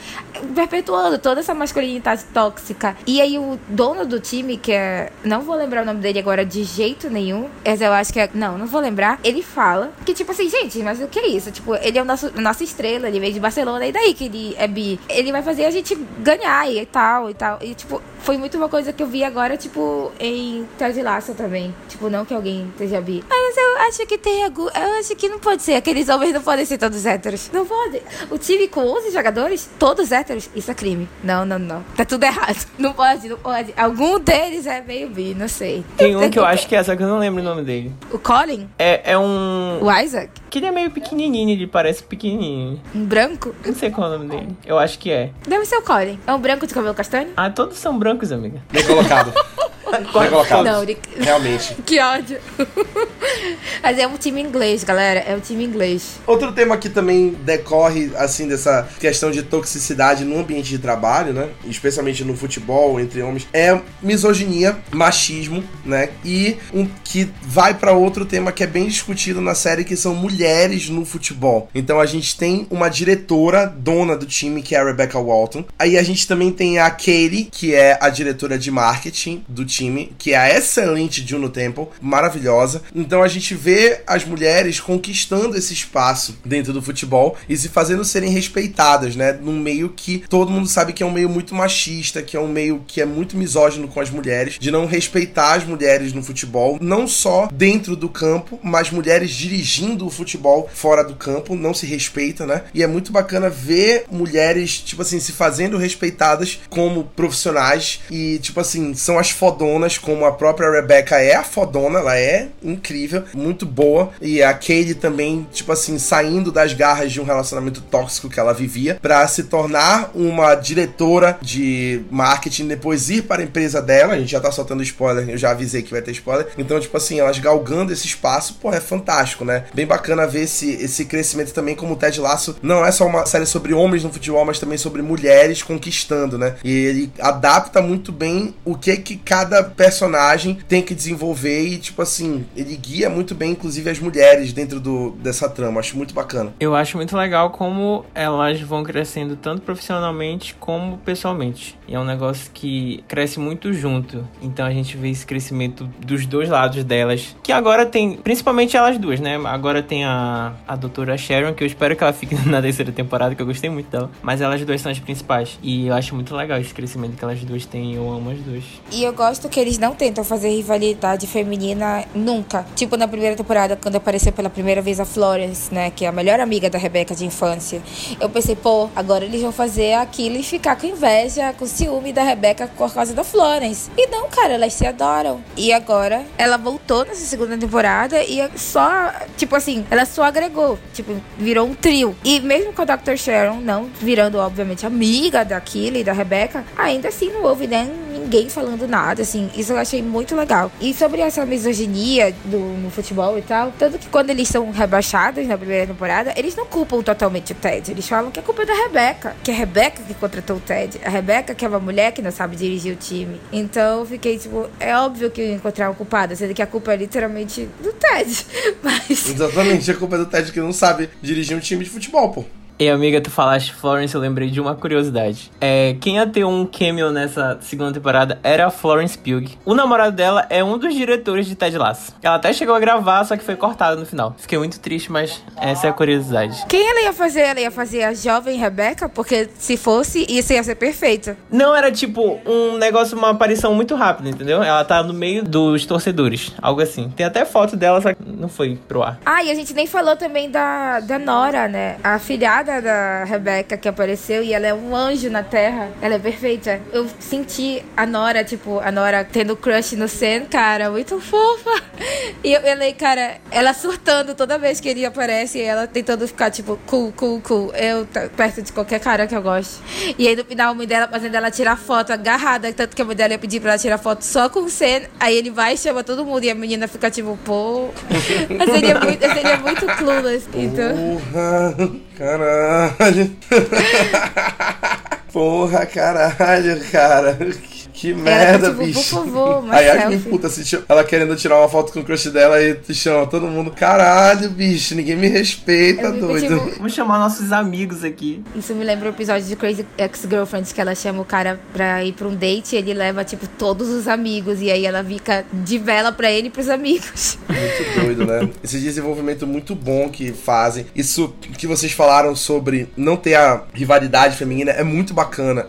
perpetuando toda essa masculinidade tóxica. E aí o dono do time, que é. Não vou lembrar o nome dele agora de jeito nenhum. Mas eu acho que é. Não, não vou lembrar. Ele fala que, tipo assim, gente, mas o que é isso? Tipo, ele é o nosso, nossa estrela, ele veio de Barcelona, e daí que ele é bi? Ele vai fazer a gente ganhar e tal, e tal. E, tipo, foi muito uma coisa que eu vi agora, tipo, em Ted Lasso também. Tipo, não que alguém esteja bi. Ah, Mas eu acho que tem algum. Eu acho que não pode ser. Aqueles homens não podem ser todos héteros. Não pode. O time com 11 jogadores, todos héteros, isso é crime. Não, não, não. Tá tudo errado. Não pode, não pode. Algum deles é meio bi, não sei. Tem um que eu acho que é, só que eu não lembro o nome dele. O Colin? É, é um. O Isaac? Que ele é meio pequenininho, ele parece pequenininho. Um branco? Não sei qual é o nome dele. Eu acho que é. Deve ser o Colin. É um branco de cabelo castanho? Ah, todos são brancos, amiga. Bem colocado. Bem colocado. Não, ele... Realmente. que ódio. Mas é um time inglês, galera. É um time inglês. Outro tema que também decorre, assim, dessa questão de toxicidade no ambiente de trabalho, né? Especialmente no futebol, entre homens, é misoginia, machismo, né? E um que vai para outro tema que é bem discutido na série, que são mulheres no futebol. Então a gente tem uma diretora, dona do time, que é a Rebecca Walton. Aí a gente também tem a Katie, que é a diretora de marketing do time, que é a excelente Juno Temple, maravilhosa. Então a gente vê as mulheres conquistando esse espaço dentro do futebol e se fazendo serem respeitadas, né? Num meio que todo mundo sabe que é um meio muito machista, que é um meio que é muito misógino com as mulheres, de não respeitar as mulheres no futebol, não só dentro do campo, mas mulheres dirigindo o futebol fora do campo, não se respeita, né? E é muito bacana ver mulheres, tipo assim, se fazendo respeitadas como profissionais e, tipo assim, são as fodonas, como a própria Rebecca é a fodona, ela é incrível, muito boa. E a Katie também, tipo assim, saindo das garras de um relacionamento tóxico que ela vivia para se tornar uma diretora de marketing, depois ir para a empresa dela. A gente já tá soltando spoiler, eu já avisei que vai ter spoiler. Então, tipo assim, elas galgando esse espaço, pô, é fantástico, né? Bem bacana ver esse, esse crescimento também, como o Ted Lasso não é só uma série sobre homens no futebol, mas também sobre mulheres conquistando, né? E ele adapta muito bem o que que cada cada personagem tem que desenvolver e, tipo assim, ele guia muito bem, inclusive, as mulheres dentro do, dessa trama. Acho muito bacana. Eu acho muito legal como elas vão crescendo tanto profissionalmente como pessoalmente. E é um negócio que cresce muito junto. Então a gente vê esse crescimento dos dois lados delas. Que agora tem, principalmente elas duas, né? Agora tem a, a doutora Sharon, que eu espero que ela fique na terceira temporada, que eu gostei muito dela. Mas elas duas são as principais. E eu acho muito legal esse crescimento que elas duas têm. Eu amo as duas. E eu gosto que eles não tentam fazer rivalidade feminina nunca. Tipo na primeira temporada, quando apareceu pela primeira vez a Florence, né? Que é a melhor amiga da Rebecca de infância. Eu pensei, pô, agora eles vão fazer aquilo e ficar com inveja, com ciúme da Rebecca por causa da Florence. E não, cara, elas se adoram. E agora ela voltou nessa segunda temporada e é só, tipo assim, ela só agregou. Tipo, virou um trio. E mesmo com a Dr. Sharon não virando, obviamente, amiga da Killy e da Rebecca, ainda assim não houve nem ninguém falando nada, assim. Isso eu achei muito legal. E sobre essa misoginia do, no futebol e tal, tanto que quando eles são rebaixados na primeira temporada, eles não culpam totalmente o Ted. Eles falam que a culpa é da Rebeca. Que é a Rebeca que contratou o Ted. A Rebeca que é uma mulher que não sabe dirigir o time. Então eu fiquei tipo, é óbvio que eu ia encontrar o culpado, sendo que a culpa é literalmente do Ted. Mas. Exatamente, a culpa é do Ted que não sabe dirigir um time de futebol, pô. E amiga, tu falaste Florence, eu lembrei de uma curiosidade. É, quem ia ter um cameo nessa segunda temporada era a Florence Pugh. O namorado dela é um dos diretores de Ted Lasso. Ela até chegou a gravar, só que foi cortado no final. Fiquei muito triste, mas essa é a curiosidade. Quem ela ia fazer? Ela ia fazer a jovem Rebecca? Porque se fosse, isso ia ser perfeito. Não, era tipo um negócio, uma aparição muito rápida, entendeu? Ela tá no meio dos torcedores, algo assim. Tem até foto dela, só que não foi pro ar. Ah, e a gente nem falou também da, da Nora, né? A filhada da Rebecca que apareceu e ela é um anjo na Terra. Ela é perfeita. Eu senti a Nora, tipo, a Nora tendo crush no Sen, cara, muito fofa. E eu falei, cara, ela surtando toda vez que ele aparece e ela tentando ficar, tipo, cool, cool, cool. Eu perto de qualquer cara que eu gosto. E aí no final a mãe dela fazendo ela tirar foto agarrada, tanto que a mãe dela ia pedir pra ela tirar foto só com o Sen. Aí ele vai e chama todo mundo e a menina fica tipo, pô. Eu seria muito, eu seria muito clueless. Então. Porra, caralho. Porra, caralho, cara. Que merda, tipo, bicho. por favor, uma Aí acho que selfie. puta, se chama- ela querendo tirar uma foto com o crush dela e te chama todo mundo. Caralho, bicho, ninguém me respeita, Eu doido. tipo, Vamos chamar nossos amigos aqui. Isso me lembra o episódio de Crazy Ex-Girlfriends, que ela chama o cara pra ir pra um date e ele leva, tipo, todos os amigos. E aí ela fica de vela pra ele e pros amigos. Muito doido, né? Esse desenvolvimento muito bom que fazem. Isso que vocês falaram sobre não ter a rivalidade feminina é muito bacana,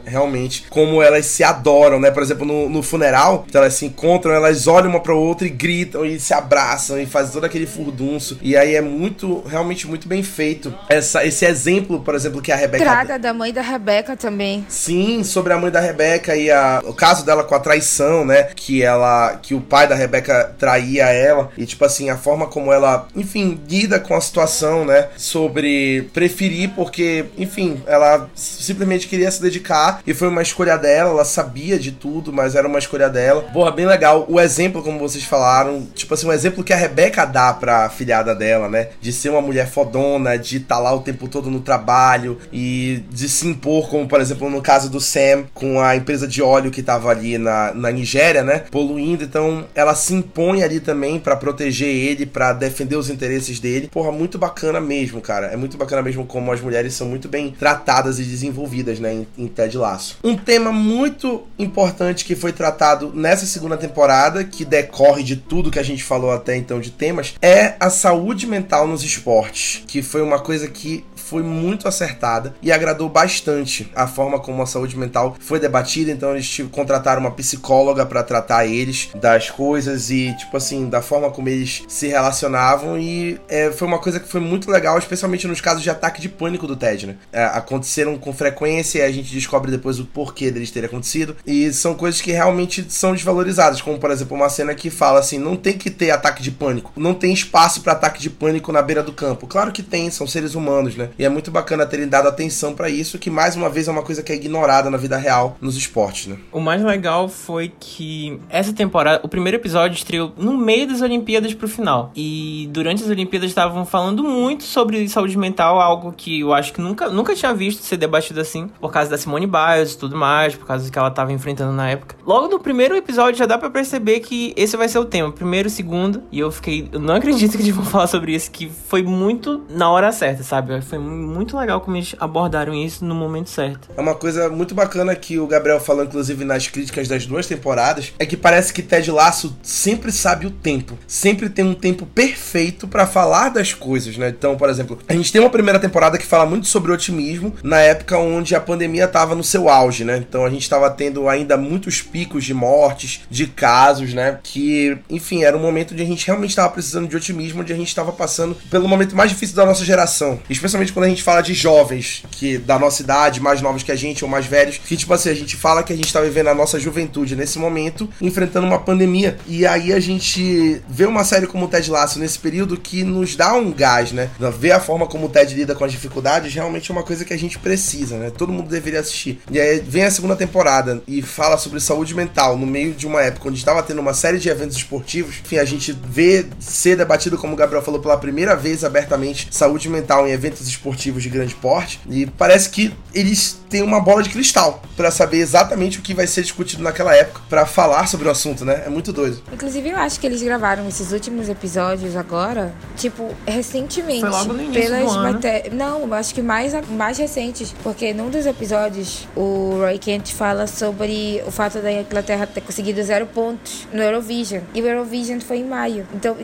realmente. Como elas se adoram, né? Por exemplo, no, no funeral, então elas se encontram, elas olham uma pra outra e gritam e se abraçam e fazem todo aquele furdunço. E aí é muito, realmente muito bem feito. Essa, esse exemplo, por exemplo, que a Rebeca Trada da mãe da Rebeca também. Sim, sobre a mãe da Rebeca e a, o caso dela com a traição, né? Que ela. Que o pai da Rebeca traía ela. E, tipo assim, a forma como ela, enfim, lida com a situação, né? Sobre preferir, porque, enfim, ela simplesmente queria se dedicar e foi uma escolha dela, ela sabia de tudo, mas era uma escolha dela. Porra, bem legal. O exemplo, como vocês falaram, tipo assim, um exemplo que a Rebeca dá pra filhada dela, né? De ser uma mulher fodona, de estar lá o tempo todo no trabalho e de se impor, como por exemplo no caso do Sam, com a empresa de óleo que tava ali na, na Nigéria, né? Poluindo. Então ela se impõe ali também pra proteger ele, pra defender os interesses dele. Porra, muito bacana mesmo, cara. É muito bacana mesmo como as mulheres são muito bem tratadas e desenvolvidas, né? Em, Ted Laço. Um tema muito importante que foi tratado nessa segunda temporada, que decorre de tudo que a gente falou até então de temas, é a saúde mental nos esportes, que foi uma coisa que foi muito acertada e agradou bastante a forma como a saúde mental foi debatida. Então eles contrataram uma psicóloga para tratar eles das coisas e tipo assim da forma como eles se relacionavam e é, foi uma coisa que foi muito legal, especialmente nos casos de ataque de pânico do Ted, né? É, aconteceram com frequência e a gente descobre depois o porquê deles terem acontecido e são coisas que realmente são desvalorizadas, como por exemplo uma cena que fala assim, não tem que ter ataque de pânico, não tem espaço para ataque de pânico na beira do campo. Claro que tem, são seres humanos, né? E é muito bacana terem dado atenção para isso, que mais uma vez é uma coisa que é ignorada na vida real nos esportes, né? O mais legal foi que essa temporada, o primeiro episódio estreou no meio das Olimpíadas pro final. E durante as Olimpíadas estavam falando muito sobre saúde mental, algo que eu acho que nunca, nunca tinha visto ser debatido assim, por causa da Simone Biles e tudo mais, por causa do que ela tava enfrentando na época. Logo no primeiro episódio já dá para perceber que esse vai ser o tema, primeiro, segundo, e eu fiquei, eu não acredito que eles vão falar sobre isso, que foi muito na hora certa, sabe? Foi muito legal como eles abordaram isso no momento certo. É uma coisa muito bacana que o Gabriel falou, inclusive, nas críticas das duas temporadas, é que parece que Ted Lasso sempre sabe o tempo. Sempre tem um tempo perfeito para falar das coisas, né? Então, por exemplo, a gente tem uma primeira temporada que fala muito sobre otimismo, na época onde a pandemia tava no seu auge, né? Então a gente tava tendo ainda muitos picos de mortes, de casos, né? Que, enfim, era um momento onde a gente realmente tava precisando de otimismo, onde a gente tava passando pelo momento mais difícil da nossa geração. Especialmente quando a gente fala de jovens, que da nossa idade, mais novos que a gente ou mais velhos, que tipo assim, a gente fala que a gente tá vivendo a nossa juventude nesse momento, enfrentando uma pandemia. E aí a gente vê uma série como o Ted Lasso nesse período que nos dá um gás, né? Ver a forma como o Ted lida com as dificuldades realmente é uma coisa que a gente precisa, né? Todo mundo deveria assistir. E aí vem a segunda temporada e fala sobre saúde mental no meio de uma época onde estava tendo uma série de eventos esportivos. Enfim, a gente vê ser debatido, como o Gabriel falou, pela primeira vez abertamente saúde mental em eventos esportivos de grande porte. E parece que eles têm uma bola de cristal para saber exatamente o que vai ser discutido naquela época para falar sobre o assunto, né? É muito doido. Inclusive, eu acho que eles gravaram esses últimos episódios agora, tipo, recentemente. Foi logo no início pelas do ano. maté- Não, eu acho que mais, mais recentes. Porque num dos episódios, o Roy Kent fala sobre o fato da Inglaterra ter conseguido zero pontos no Eurovision. E o Eurovision foi em maio. Então,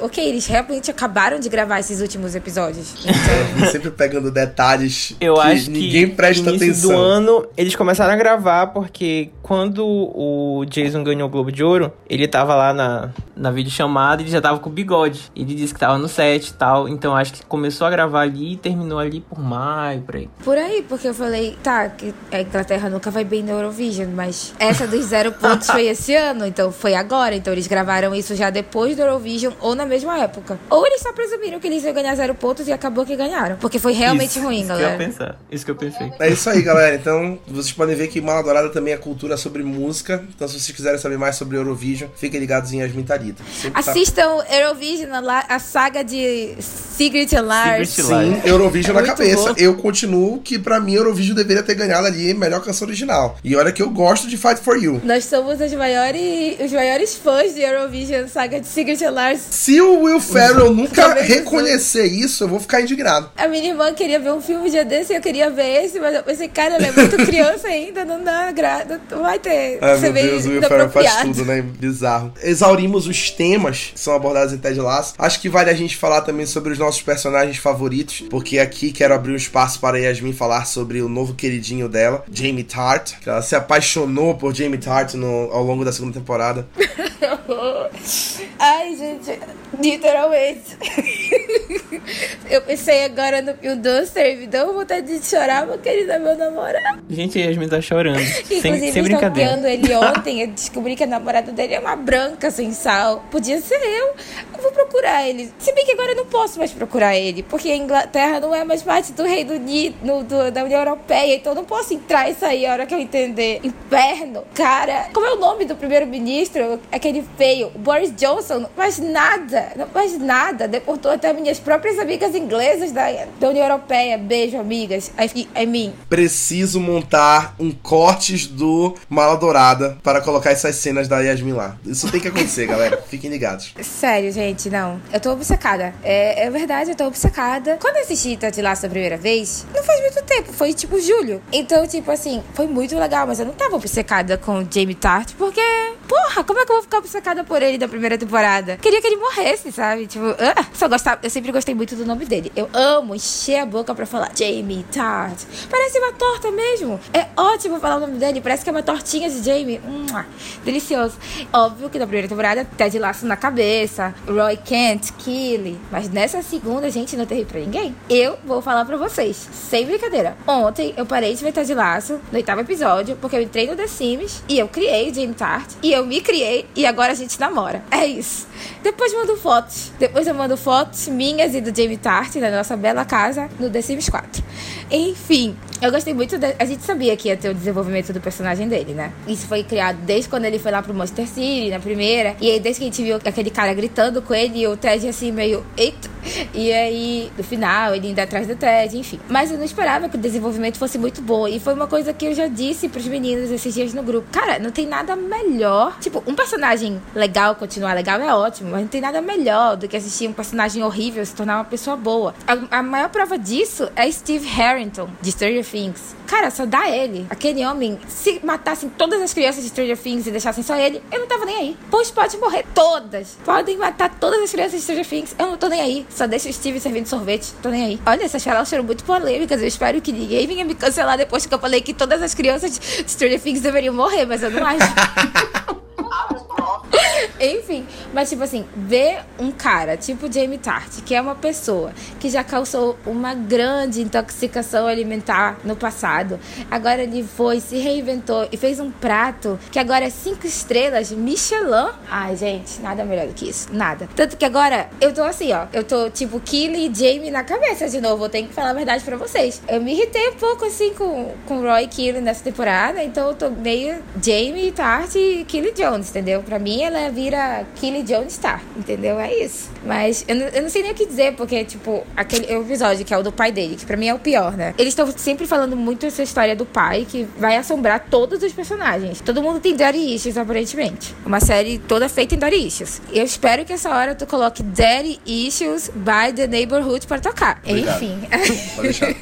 ok, eles realmente acabaram de gravar esses últimos episódios. Então, Sempre pegando detalhes Eu que acho que ninguém presta início atenção. do ano eles começaram a gravar porque quando o Jason ganhou o Globo de Ouro, ele tava lá na, na videochamada e ele já tava com o bigode. Ele disse que tava no set e tal, então acho que começou a gravar ali e terminou ali por maio, por aí. Por aí, porque eu falei, tá, que a Inglaterra nunca vai bem no Eurovision, mas essa dos zero pontos foi esse ano, então foi agora. Então eles gravaram isso já depois do Eurovision ou na mesma época. Ou eles só presumiram que eles iam ganhar zero pontos e acabou que ganharam. Porque foi realmente Isso, ruim, isso que eu galera. pensar. Isso que eu pensei. É isso aí, galera. Então, vocês podem ver que Mala Dourada também é cultura sobre música. Então, se vocês quiserem saber mais sobre Eurovision, fiquem ligados em Yasmin Tarita. Sempre tá- Assistam Eurovision, a saga de Secret and Lars. Secret Sim, Eurovision na Muito cabeça. bom. Eu continuo que pra mim Eurovision deveria ter ganhado ali melhor canção original. E olha que eu gosto de Fight for You. Nós somos os maiores, os maiores fãs de Eurovision, saga de Secret and Lars. Se o Will Ferrell nunca reconhecer isso, eu vou ficar indignado. A minha irmã queria ver um filme dia desse e eu queria ver esse, mas eu pensei, cara, ela é muito criança ainda, não dá gra... não vai ter. Ai, ser meu Deus, o Will Ferrell faz tudo, né? Bizarro. Exaurimos os temas que são abordados em Ted Lasso. Acho que vale a gente falar também sobre os nossos personagens favoritos, porque aqui quero abrir um espaço para a Yasmin falar sobre o novo queridinho dela, Jamie Tart. que Ela se apaixonou por Jamie Tart no- ao longo da segunda temporada. Ai, gente, literalmente. eu pensei agora no E me deu vontade de chorar porque ele é meu namorado. Gente, a Yasmin tá chorando. sem, Inclusive, sem brincadeira. stalkeando ele ontem, eu descobri que a namorada dele é uma branca sem sal. Podia ser eu. Eu vou procurar ele. Se bem que agora eu não posso mais procurar ele, porque a Inglaterra não é mais parte do Reino Unido, no- do- da União Europeia, então eu não posso entrar e sair a hora que eu entender. Inferno. Cara, como é o nome do primeiro-ministro? Aquele feio. O Boris Johnson não faz nada. Não faz nada. Deportou até minhas próprias amigas inglesas da, da União Europeia. Beijo, amigas. I, I mean, Preciso montar um cortes do Mala Dourada para colocar essas cenas da Yasmin lá. Isso tem que acontecer, galera. Fiquem ligados. Sério, gente, não. Eu tô obcecada. É, é verdade, eu tô obcecada. Quando eu assisti Ted Lasso a primeira vez, não faz muito tempo, foi tipo julho. Então, tipo assim, foi muito legal, mas eu não tava obcecada com Jamie Tart, porque, porra, como é que eu vou ficar obcecada por ele da primeira temporada? Queria que ele morresse, sabe? Tipo, só gostava, eu sempre gostei muito do nome dele. Eu amo encher a boca pra falar Jamie Tart. Parece uma torta mesmo. É ótimo falar o nome dele, parece que é uma tortinha de Jamie. Delicioso. Óbvio que na primeira temporada, Ted Lasso na cabeça, Roy Kent, Killy. Mas nessa segunda, gente, não teve pra ninguém. Eu vou falar pra vocês, sem brincadeira. Ontem eu parei de ver Ted Lasso no oitavo episódio, porque eu entrei no The Sims e eu criei Jamie Tart. E eu eu me criei e agora a gente namora. É isso. Depois mando fotos. Depois eu mando fotos minhas e do Jamie Tart da nossa bela casa no The Sims 4. Enfim, eu gostei muito. De... A gente sabia que ia ter o desenvolvimento do personagem dele, né? Isso foi criado desde quando ele foi lá pro Monster City, na primeira. E aí, desde que a gente viu aquele cara gritando com ele, e o Ted assim, meio. Eita! E aí, no final, ele indo atrás do Ted, enfim. Mas eu não esperava que o desenvolvimento fosse muito bom. E foi uma coisa que eu já disse pros meninos esses dias no grupo. Cara, não tem nada melhor. Tipo, um personagem legal continuar legal é ótimo, mas não tem nada melhor do que assistir um personagem horrível se tornar uma pessoa boa. A, a maior prova disso é Steve Harrington, de Stranger Things. Cara, só dá ele. Aquele homem, se matassem todas as crianças de Stranger Things e deixassem só ele, eu não tava nem aí. Pois pode morrer todas. Podem matar todas as crianças de Stranger Things, eu não tô nem aí. Só deixa o Steve servindo sorvete, tô nem aí. Olha, essas falas foram muito polêmicas. Eu espero que ninguém venha me cancelar depois que eu falei que todas as crianças de Stranger Things deveriam morrer, mas eu não acho. Enfim, mas tipo assim, ver um cara tipo Jamie Tart, que é uma pessoa que já causou uma grande intoxicação alimentar no passado, agora ele foi, se reinventou e fez um prato que agora é cinco estrelas Michelin. Ai, gente, nada melhor do que isso, nada. Tanto que agora eu tô assim, ó, eu tô tipo Killy e Jamie na cabeça de novo, eu tenho que falar a verdade pra vocês. Eu me irritei um pouco assim com, com Roy Killy nessa temporada, então eu tô meio Jamie Tart e Killy Jones, entendeu? Pra mim ela vira Killy Jones Star, entendeu? É isso. Mas eu não, eu não sei nem o que dizer, porque, tipo, aquele episódio que é o do pai dele, que pra mim é o pior, né? Eles estão sempre falando muito essa história do pai, que vai assombrar todos os personagens. Todo mundo tem Daddy Issues, aparentemente. Uma série toda feita em Daddy Issues. Eu espero que essa hora tu coloque Daddy Issues by The Neighborhood pra tocar. Obrigado. Enfim. Pode deixar.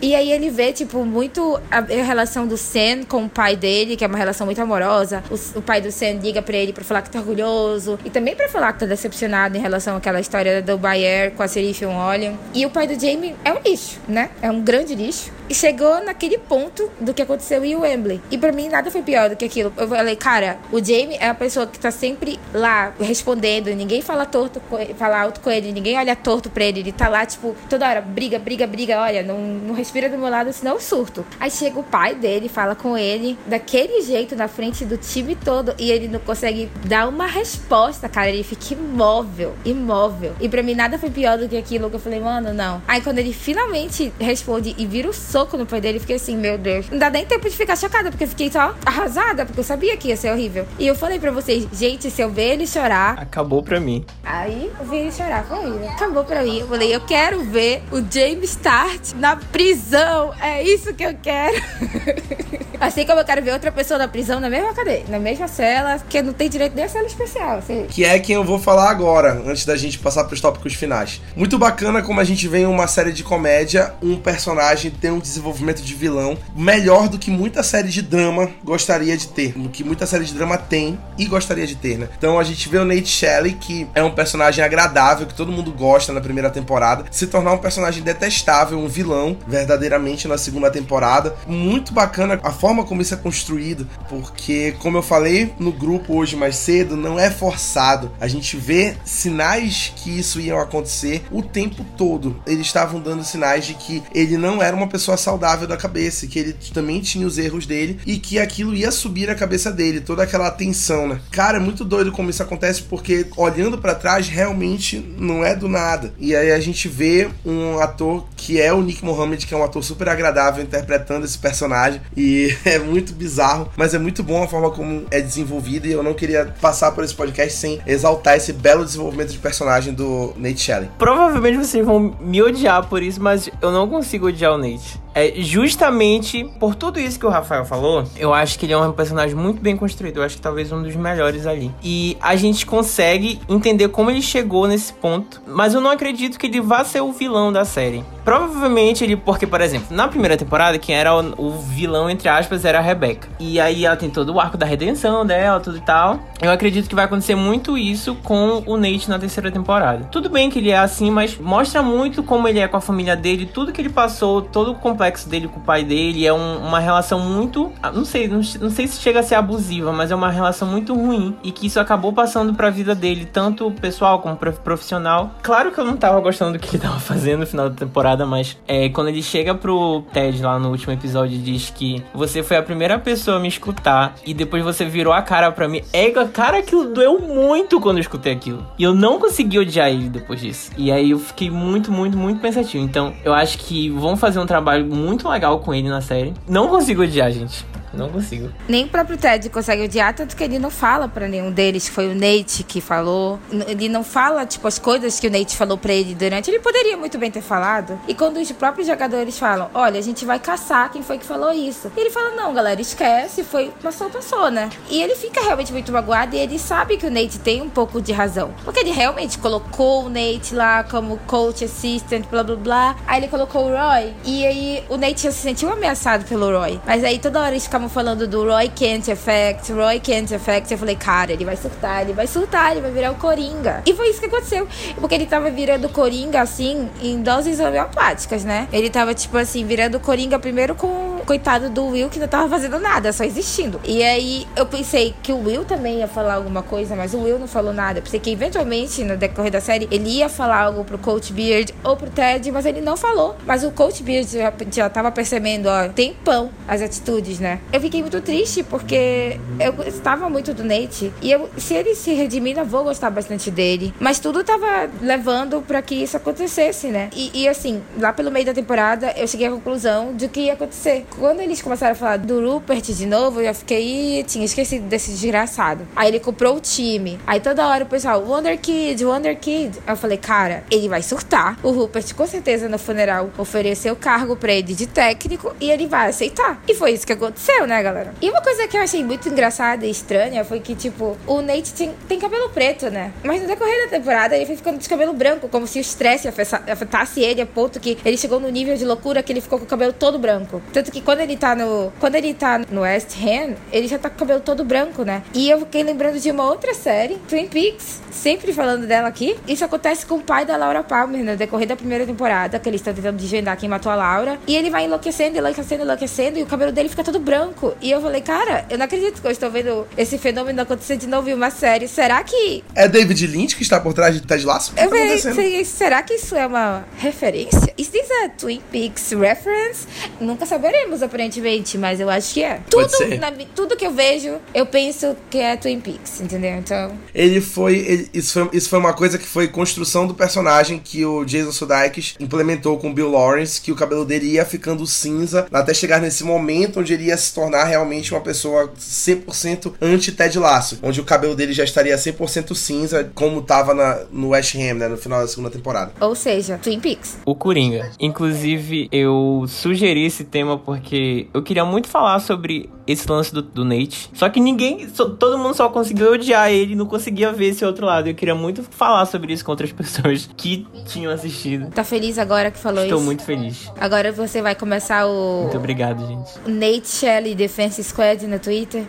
E aí ele vê, tipo, muito a, a relação do Sam com o pai dele, que é uma relação muito amorosa. O, o pai do Sam liga pra ele pra falar que tá orgulhoso. E também pra falar que tá decepcionado em relação àquela história do Bayer com a Serif William. E o pai do Jamie é um lixo, né? É um grande lixo. E chegou naquele ponto do que aconteceu em Wembley. E pra mim nada foi pior do que aquilo. Eu falei, cara, o Jamie é a pessoa que tá sempre lá respondendo. Ninguém fala torto, fala alto com ele. Ninguém olha torto pra ele. Ele tá lá, tipo, toda hora, briga, briga, briga. Olha, não, não respira do meu lado, senão eu surto. Aí chega o pai dele, fala com ele daquele jeito na frente do time todo. E ele não consegue dar uma resposta, cara. Ele fica imóvel, imóvel. E pra mim nada foi pior do que aquilo que eu falei, mano, não. Aí quando ele finalmente responde e vira o soco no pai dele, eu fiquei assim, meu Deus. Não dá nem tempo de ficar chocada, porque eu fiquei só arrasada, porque eu sabia que ia ser horrível. E eu falei pra vocês, gente, se eu ver ele chorar, Acabou pra mim. Aí eu vi ele chorar, foi horrível. Acabou pra mim. Eu falei, eu quero ver o James Start na prisão. É isso que eu quero. assim como eu quero ver outra pessoa na prisão, na mesma cadeia, na mesma cela, que não tem direito nem a cela especial. Assim. que é quem eu vou falar agora, antes da gente passar pros tópicos finais. Muito bacana como a gente vê em uma série de comédia, um personagem ter um desenvolvimento de vilão melhor do que muita série de drama gostaria de ter, do que muita série de drama tem e gostaria de ter, né? Então a gente vê o Nate Shelley, que é um personagem agradável, que todo mundo gosta na primeira temporada, se tornar um personagem detestável, um vilão, verdadeiramente na segunda temporada. Muito bacana a forma como isso é construído, porque, como eu falei no grupo hoje mais cedo, não é forçado. A gente vê sinais que isso ia acontecer o tempo todo. Eles estavam dando sinais de que ele não era uma pessoa saudável da cabeça, que ele também tinha os erros dele e que aquilo ia subir a cabeça dele, toda aquela tensão, né? Cara, é muito doido como isso acontece, porque olhando pra trás, realmente não é do nada. E aí a gente vê um ator que é o Nick Mohammed, que é um ator super agradável interpretando esse personagem, e é muito bizarro, mas é muito bom a forma como é desenvolvido, e eu não queria passar por esse podcast sem exaltar esse belo desenvolvimento de personagem do Nate Shelley. Provavelmente vocês vão me odiar por isso, mas eu não consigo odiar o Nate. É justamente por tudo isso que o Rafael falou, eu acho que ele é um personagem muito bem construído. Eu acho que talvez um dos melhores ali. E a gente consegue entender como ele chegou nesse ponto, mas eu não acredito que ele vá ser o vilão da série. Provavelmente ele, porque, por exemplo, na primeira temporada, quem era o, o vilão, entre aspas, era a Rebecca. E aí ela tem todo o arco da redenção dela, tudo e tal. Eu acredito que vai acontecer muito isso com o Nate na terceira temporada. Tudo bem que ele é assim, mas mostra muito como ele é com a família dele, tudo que ele passou, todo o complexo dele com o pai dele. É um- uma relação muito. ah, Não sei, não, não sei se chega a ser abusiva, mas é uma relação muito ruim. E que isso acabou passando pra vida dele, tanto pessoal como prof- profissional. Claro que eu não tava gostando do que ele tava fazendo no final da temporada, mas é, quando ele chega pro Ted lá no último episódio e diz que você foi a primeira pessoa a me escutar e depois você virou a cara pra mim. É, cara, aquilo doeu muito quando eu escutei aquilo. E eu não consegui odiar ele depois disso. E aí eu fiquei muito, muito, muito pensativo. Então, eu acho que vão fazer um trabalho muito legal com ele na série. Não consigo odiar, gente. Não consigo. Nem o próprio Ted consegue odiar, tanto que ele não fala para nenhum deles. Foi o Nate que falou. Ele não fala, tipo, as coisas que o Nate falou para ele durante. Ele poderia muito bem ter falado. E quando os próprios jogadores falam, olha, a gente vai caçar quem foi que falou isso. E ele fala, não, galera, esquece, foi, passou, passou, né? E ele fica realmente muito magoado e ele sabe que o Nate tem um pouco de razão. Porque ele realmente colocou o Nate lá como coach assistant, blá blá blá. Aí ele colocou o Roy. E aí o Nate já se sentiu ameaçado pelo Roy. Mas aí toda hora eles ficavam falando do Roy Kent Effect, Roy Kent Effect. Eu falei, cara, ele vai surtar, ele vai surtar, ele vai virar o Coringa. E foi isso que aconteceu. Porque ele tava virando Coringa, assim, em doses homeopáticas, né? Ele tava, tipo assim, virando Coringa primeiro com o coitado do Will, que não tava fazendo nada, só existindo. E aí eu pensei que o Will também ia falar alguma coisa, mas o Will não falou nada. Eu pensei que eventualmente, no decorrer da série, ele ia falar algo pro Coach Beard ou pro Ted, mas ele não falou. Mas o Coach Beard já, já tava percebendo, ó, tem pão as atitudes, né? Eu fiquei muito triste porque eu gostava muito do Nate. E eu, se ele se redimir, eu vou gostar bastante dele. Mas tudo tava levando para que isso acontecesse, né? E, e, assim, lá pelo meio da temporada, eu cheguei à conclusão de que ia acontecer. Quando eles começaram a falar do Rupert de novo, eu fiquei. tinha esquecido desse desgraçado. Aí ele comprou o time. Aí toda hora o pessoal, Wonder Kid, Wonder Kid. Eu falei, cara, ele vai surtar. O Rupert, com certeza, no funeral, ofereceu cargo pra ele de técnico e ele vai aceitar. E foi isso que aconteceu, né, galera? E uma coisa que eu achei muito engraçada e estranha foi que, tipo, o Nate tem, tem cabelo preto, né? Mas no decorrer da temporada ele foi ficando de cabelo branco, como se o estresse afetasse ele a ponto que ele chegou no nível de loucura que ele ficou com o cabelo todo branco. Tanto que quando ele tá no. Quando ele tá no West Ham, ele já tá com o cabelo todo branco, né? E eu fiquei lembrando de uma outra série, Twin Peaks, sempre falando dela aqui. Isso acontece com o pai da Laura Palmer no decorrer da primeira temporada, que eles estão tentando desvendar quem matou a Laura. E ele vai enlouquecendo, enlouquecendo, enlouquecendo, e o cabelo dele fica todo branco. E eu falei, cara, eu não acredito que eu estou vendo esse fenômeno acontecer de novo em uma série. Será que. É David Lynch que está por trás de Ted Lasso? Eu tá será que isso é uma referência? Is this a Twin Peaks reference? Nunca saberemos, aparentemente, mas eu acho que é. Tudo, na, tudo que eu vejo, eu penso que é Twin Peaks, entendeu? Então. Ele foi. Ele, isso, foi isso foi uma coisa que foi construção do personagem que o Jason Sudeikis implementou com o Bill Lawrence, que o cabelo dele ia ficando cinza até chegar nesse momento onde ele ia se tornar realmente uma pessoa 100% anti-Ted Lasso, onde o cabelo dele já estaria 100% cinza, como tava na, no West Ham, né, no final da segunda temporada. Ou seja, Twin Peaks. O Coringa. Inclusive, eu sugeri esse tema porque eu queria muito falar sobre esse lance do, do Nate. Só que ninguém, só, todo mundo só conseguiu odiar ele, não conseguia ver esse outro lado. Eu queria muito falar sobre isso com outras pessoas que tinham assistido. Tá feliz agora que falou Estou isso? Estou muito feliz. Agora você vai começar o. Muito obrigado, gente. Nate Shelley Defense Squad no Twitter.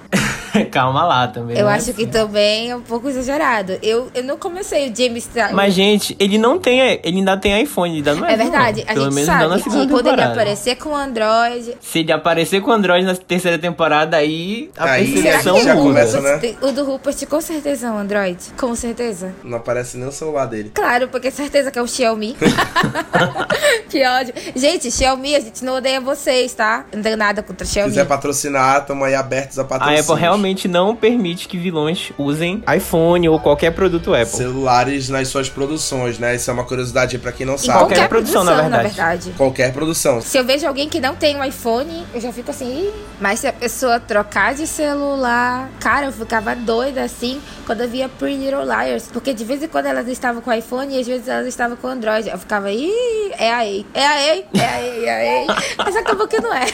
Calma lá também. Eu é acho assim. que também é um pouco exagerado. Eu, eu não comecei o James Tra Mas, gente, ele não tem. Ele ainda tem iPhone, ainda não é. É verdade. Não. A Pelo gente menos sabe que quando ele aparecer com Android. Se ele aparecer com Android na terceira temporada, aí a aí, percepção já começa, né? O do Rupert com certeza é um Android. Com certeza. Não aparece nem o celular dele. Claro, porque certeza que é o Xiaomi. que ódio. Gente, Xiaomi, a gente não odeia vocês, tá? Não tenho nada contra Xiaomi. Se quiser patrocinar, estamos aí abertos a patrocinar. A Apple realmente não permite que vilões usem iPhone ou qualquer produto Apple. Celulares nas suas produções, né? Isso é uma curiosidade para quem não sabe. Qualquer, qualquer produção, produção na, verdade. na, verdade. Qualquer produção. Se eu vejo alguém que não tem um iPhone, eu já fico assim. Mas se a pessoa trocar de celular, cara, eu ficava doida assim quando eu via Pretty Little Liars. Porque de vez em quando elas estavam com iPhone e às vezes elas estavam com Android. Eu ficava, ih, é a EI, é a EI, é a EI, é a EI. Mas acabou que não é.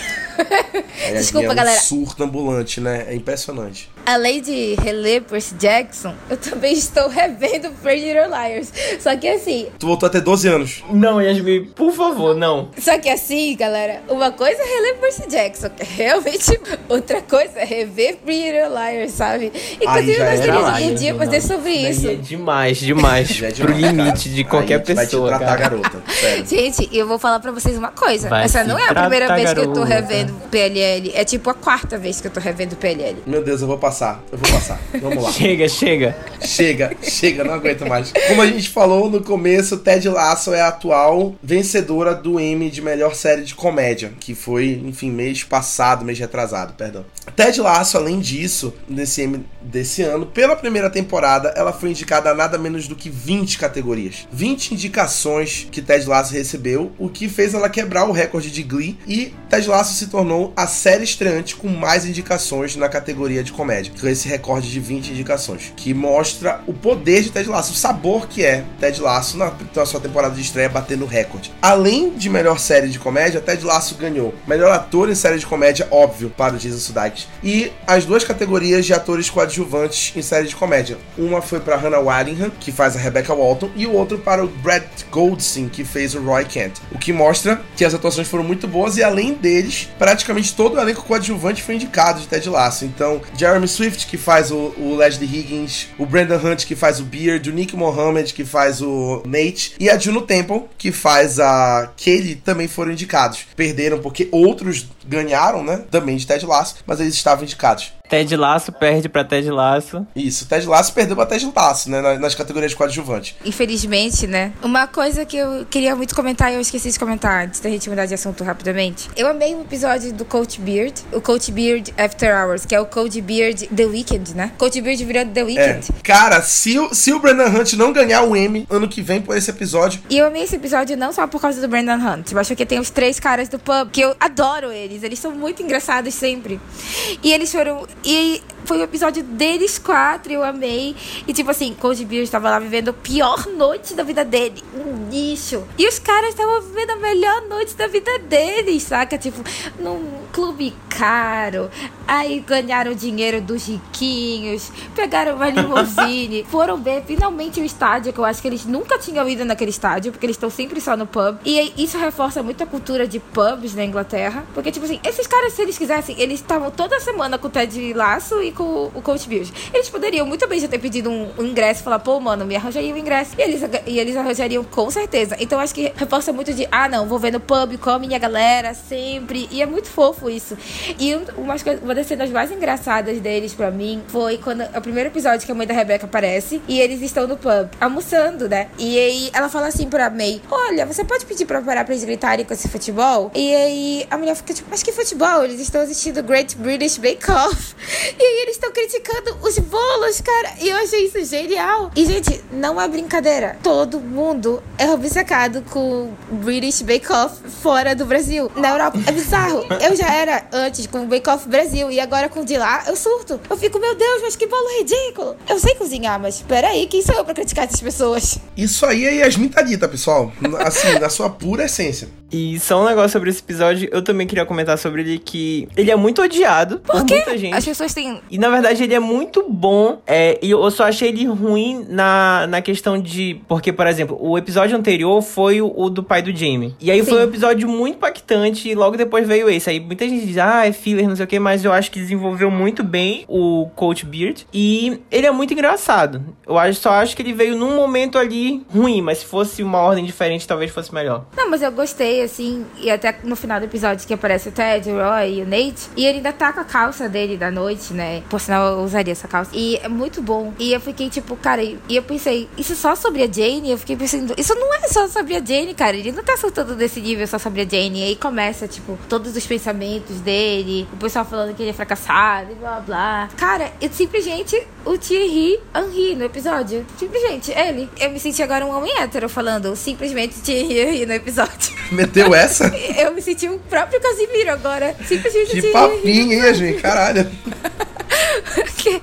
Desculpa, é um galera. surto ambulante, né? É impressionante impressionante. Além de reler Percy Jackson, eu também estou revendo Pretty Little Liars. Só que assim. Tu voltou até 12 anos. Não, Yasmin, por favor, não. Só que assim, galera, uma coisa é reler Percy Jackson, que é realmente outra coisa é rever Pretty Little Liars, sabe? Inclusive, nós teríamos um dia fazer sobre isso. É demais, demais. já é demais. Pro limite de qualquer pessoa. Vai te tratar, cara. garota. Sério. Gente, eu vou falar pra vocês uma coisa. Vai Essa não é a primeira vez garota. que eu tô revendo PLL. É tipo a quarta vez que eu tô revendo PLL. Meu Deus, eu vou passar passar, eu vou passar. Vamos lá. chega, chega. Chega, chega, não aguento mais. Como a gente falou no começo, Ted Lasso é a atual vencedora do Emmy de melhor série de comédia, que foi, enfim, mês passado, mês retrasado, perdão. Ted Lasso, além disso, nesse Emmy desse ano, pela primeira temporada, ela foi indicada a nada menos do que 20 categorias. 20 indicações que Ted Lasso recebeu, o que fez ela quebrar o recorde de Glee e Ted Lasso se tornou a série estreante com mais indicações na categoria de comédia, com esse recorde de 20 indicações, que mostra o poder de Ted Lasso, o sabor que é Ted Lasso na, na sua temporada de estreia batendo recorde. Além de melhor série de comédia, Ted Lasso ganhou melhor ator em série de comédia, óbvio, para o Jason Sudeikis, e as duas categorias de atores coadjuvantes em série de comédia. Uma foi para Hannah Waddingham, que faz a Rebecca Walton, e o outro para o Brad Goldstein, que fez o Roy Kent. O que mostra que as atuações foram muito boas e além deles, praticamente todo o elenco coadjuvante foi indicado de Ted Lasso. Então, Jeremy Swift, que faz o, o Leslie Higgins, o Brandon Hunt, que faz o Beard, o Nick Mohammed, que faz o Nate, e a Juno Temple, que faz a Kelly, também foram indicados. Perderam porque outros ganharam, né? Também de Ted Lasso, mas eles estavam indicados. Ted Laço perde pra Ted Laço. Isso, Ted Lasso perdeu pra Ted Lasso, né? Nas categorias de coadjuvante. Infelizmente, né? Uma coisa que eu queria muito comentar e eu esqueci de comentar antes da gente mudar de assunto rapidamente. Eu amei o episódio do Coach Beard, o Coach Beard After Hours, que é o Coach Beard The Weeknd, né? Coach Beard virando The Weeknd. É. Cara, se o, se o Brandon Hunt não ganhar o Emmy ano que vem por esse episódio. E eu amei esse episódio não só por causa do Brandon Hunt, mas porque tem os três caras do pub, que eu adoro eles. Eles são muito engraçados sempre. E eles foram. E foi o episódio deles quatro, eu amei. E tipo assim, Cold Beer estava lá vivendo a pior noite da vida dele. Um lixo. E os caras estavam vivendo a melhor noite da vida deles, saca? Tipo, num clube caro. Aí ganharam dinheiro dos riquinhos. Pegaram uma limousine. foram ver finalmente o estádio, que eu acho que eles nunca tinham ido naquele estádio, porque eles estão sempre só no pub. E isso reforça muito a cultura de pubs na Inglaterra. Porque, tipo assim, esses caras, se eles quisessem, eles estavam toda semana com o Ted Laço e com o Coach Beard. Eles poderiam muito bem já ter pedido um, um ingresso e falar, pô, mano, me arranjaria o um ingresso. E eles, e eles arranjariam com certeza. Então acho que reforça muito de, ah, não, vou ver no pub com a minha galera sempre. E é muito fofo isso. E uma, uma das cenas mais engraçadas deles pra mim foi quando o primeiro episódio que a mãe da Rebeca aparece e eles estão no pub, almoçando, né? E aí ela fala assim pra May: Olha, você pode pedir pra parar pra eles gritarem com esse futebol? E aí a mulher fica tipo, mas que futebol? Eles estão assistindo Great British Bake Off. E aí eles estão criticando os bolos, cara. E eu achei isso genial. E, gente, não é brincadeira. Todo mundo é obcecado com British Bake Off fora do Brasil. Na Europa. É bizarro. Eu já era antes com o Bake Off Brasil. E agora com o de lá, eu surto. Eu fico, meu Deus, mas que bolo ridículo. Eu sei cozinhar, mas peraí, quem sou eu pra criticar essas pessoas? Isso aí é Yasmin Tadita, pessoal. Assim, na sua pura essência. E só um negócio sobre esse episódio, eu também queria comentar sobre ele que ele é muito odiado por, por muita gente. As pessoas têm. E na verdade ele é muito bom. É, e eu só achei ele ruim na, na questão de. Porque, por exemplo, o episódio anterior foi o, o do pai do Jamie. E aí Sim. foi um episódio muito impactante. E logo depois veio esse. Aí muita gente diz, ah, é filler, não sei o que, mas eu acho que desenvolveu muito bem o Coach Beard. E ele é muito engraçado. Eu acho, só acho que ele veio num momento ali ruim, mas se fosse uma ordem diferente, talvez fosse melhor. Não, mas eu gostei assim, e até no final do episódio que aparece o Ted, o Roy e o Nate, e ele ainda tá com a calça dele da noite, né? Por sinal, eu usaria essa calça. E é muito bom. E eu fiquei tipo, cara, e eu pensei, isso só sobre a Jane? Eu fiquei pensando, isso não é só sobre a Jane, cara. Ele não tá soltando desse nível só sobre a Jane. E aí começa, tipo, todos os pensamentos dele, o pessoal falando que ele é fracassado e blá blá. Cara, eu simplesmente o Thierry Henry no episódio. Simplesmente, ele. Eu me senti agora um homem hétero falando simplesmente Thierry Henry no episódio. Meteu essa? Eu me senti o próprio Casimiro agora. Simplesmente. Que papinho, hein, gente? Caralho. que,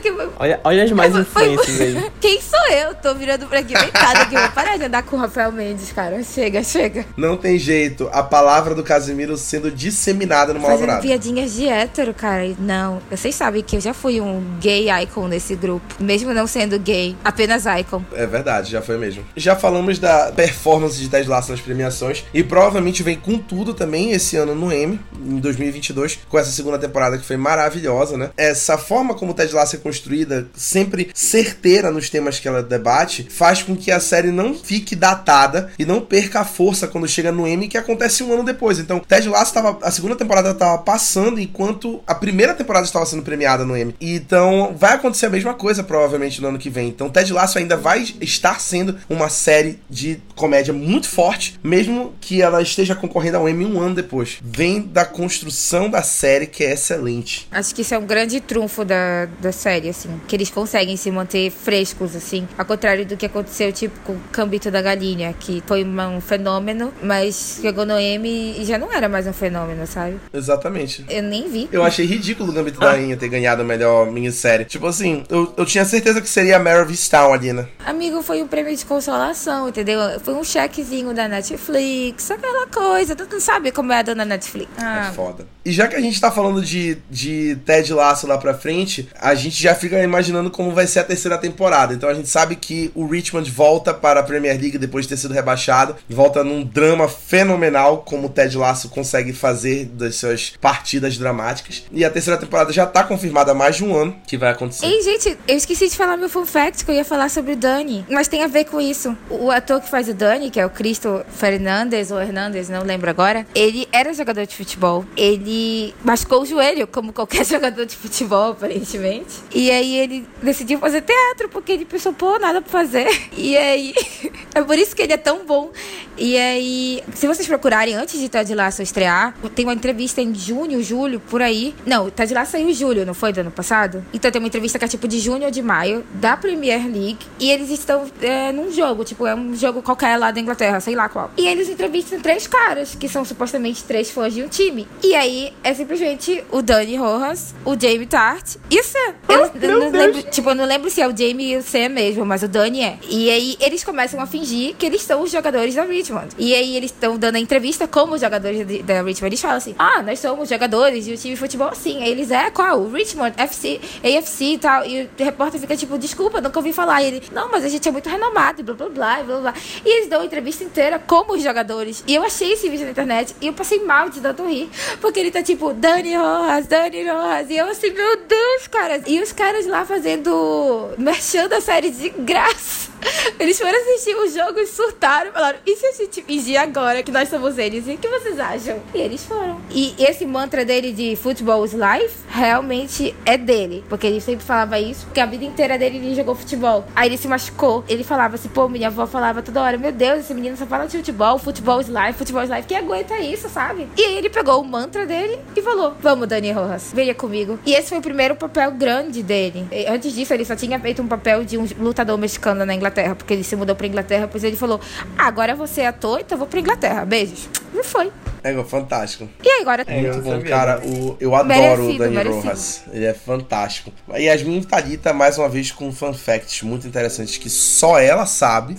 que, olha, olha as mais influências aí. Quem sou eu? Tô virando pra aqui. Vou parar de andar com o Rafael Mendes, cara. Chega, chega. Não tem jeito. A palavra do Casimiro sendo disseminada no Fazendo Fazendo piadinhas de hétero, cara. Não. Vocês sabem que eu já fui um gay icon nesse grupo. Mesmo não sendo gay. Apenas icon. É verdade, já foi mesmo. Já falamos da performance de Ted Lasso nas premiações. E provavelmente vem com tudo também esse ano no M, em 2022. Com essa segunda temporada que foi maravilhosa, né? Essa forma como Ted Lasso é construída, sempre certeira nos temas que ela debate, faz com que a série não fique datada e não perca a força quando chega no M, que acontece um ano depois. Então, Ted Lasso tava, a segunda temporada estava passando enquanto a primeira temporada estava sendo premiada no M. Então, vai acontecer a mesma coisa provavelmente no ano que vem. Então, Ted Lasso ainda vai estar sendo uma série de comédia muito forte, mesmo que ela esteja concorrendo ao Emmy um ano depois. Vem da construção da série que é excelente. Acho que isso é um grande trunfo da, da série, assim. Que eles conseguem se manter frescos, assim. Ao contrário do que aconteceu, tipo, com o Cambito da Galinha, que foi um fenômeno, mas chegou no Emmy e já não era mais um fenômeno, sabe? Exatamente. Eu nem vi. Eu achei ridículo o Gambito da Rainha ter ganhado a melhor minissérie. Tipo assim, eu, eu tinha certeza que seria a Mare of Easttown ali, né? Amigo, foi um prêmio de consolação, entendeu? Foi um chequezinho da Netflix, aquela coisa. Tu não sabe como é a dona Netflix. Ah, É foda. E já que a gente tá falando de, de Ted Lá pra frente, a gente já fica imaginando como vai ser a terceira temporada. Então a gente sabe que o Richmond volta para a Premier League depois de ter sido rebaixado. Volta num drama fenomenal, como o Ted Lasso consegue fazer das suas partidas dramáticas. E a terceira temporada já tá confirmada há mais de um ano que vai acontecer. Ei, gente, eu esqueci de falar meu fun fact, que eu ia falar sobre o Dani. Mas tem a ver com isso. O ator que faz o Dani, que é o Cristo Fernandes ou Hernandes, não lembro agora, ele era jogador de futebol. Ele machucou o joelho, como qualquer jogador de futebol, aparentemente. E aí ele decidiu fazer teatro, porque ele pensou, pô, nada pra fazer. E aí. é por isso que ele é tão bom. E aí, se vocês procurarem antes de Ted Lasso estrear, tem uma entrevista em junho, julho, por aí. Não, Ted Lasso saiu em julho, não foi do ano passado? Então tem uma entrevista que é tipo de junho ou de maio, da Premier League. E eles estão é, num jogo, tipo, é um jogo qualquer lá da Inglaterra, sei lá qual. E eles entrevistam três caras, que são supostamente três fãs de um time. E aí é simplesmente o Dani Rojas, o Jamie Tart e o Sam. Eu não- não lembro, tipo, eu não lembro se é o Jamie e o Sam mesmo, mas o Dani é. E aí eles começam a fingir que eles são os jogadores da Richmond. E aí eles estão dando a entrevista como os jogadores de- da Richmond. Eles falam assim: ah, nós somos jogadores de um time de futebol sim. Aí eles, é, qual? O Richmond, FC, AFC e tal. E o repórter fica tipo, desculpa, nunca ouvi falar. E ele, não, mas a gente é muito renomado, e blá blá blá, e blá blá. E eles dão a entrevista inteira como os jogadores. E eu achei esse vídeo na internet e eu passei mal de tanto rir. Porque ele tá tipo, Dani Rojas, Dani Rojas. E eu assim, meu Deus, cara. E os caras lá fazendo. mexendo a série de graça. Eles foram assistir o jogo e surtaram. Falaram, e se a gente fingir agora que nós somos eles? E o que vocês acham? E eles foram. E esse mantra dele de futebol is life realmente é dele. Porque ele sempre falava isso. Porque a vida inteira dele ele jogou futebol. Aí ele se machucou. Ele falava assim, pô, minha avó falava toda hora: Meu Deus, esse menino só fala de futebol. Futebol is life, futebol is life. Quem aguenta isso, sabe? E aí ele pegou o mantra dele e falou: Vamos, Dani Rojas, venha comigo. E esse foi o primeiro papel grande dele. E Antes disso, ele só tinha feito um papel de um lutador mexicano na Inglaterra. Porque ele se mudou pra Inglaterra. Pois ele falou: Ah, agora você é ator, então eu vou pra Inglaterra. Beijos. E foi. É fantástico. E aí, agora. É, Muito bom, cara. O, eu adoro Merecido, o Dani merecido. Rojas. Ele é fantástico. E Yasmin Talita, mais uma vez, com fun facts muito interessantes que só ela sabe,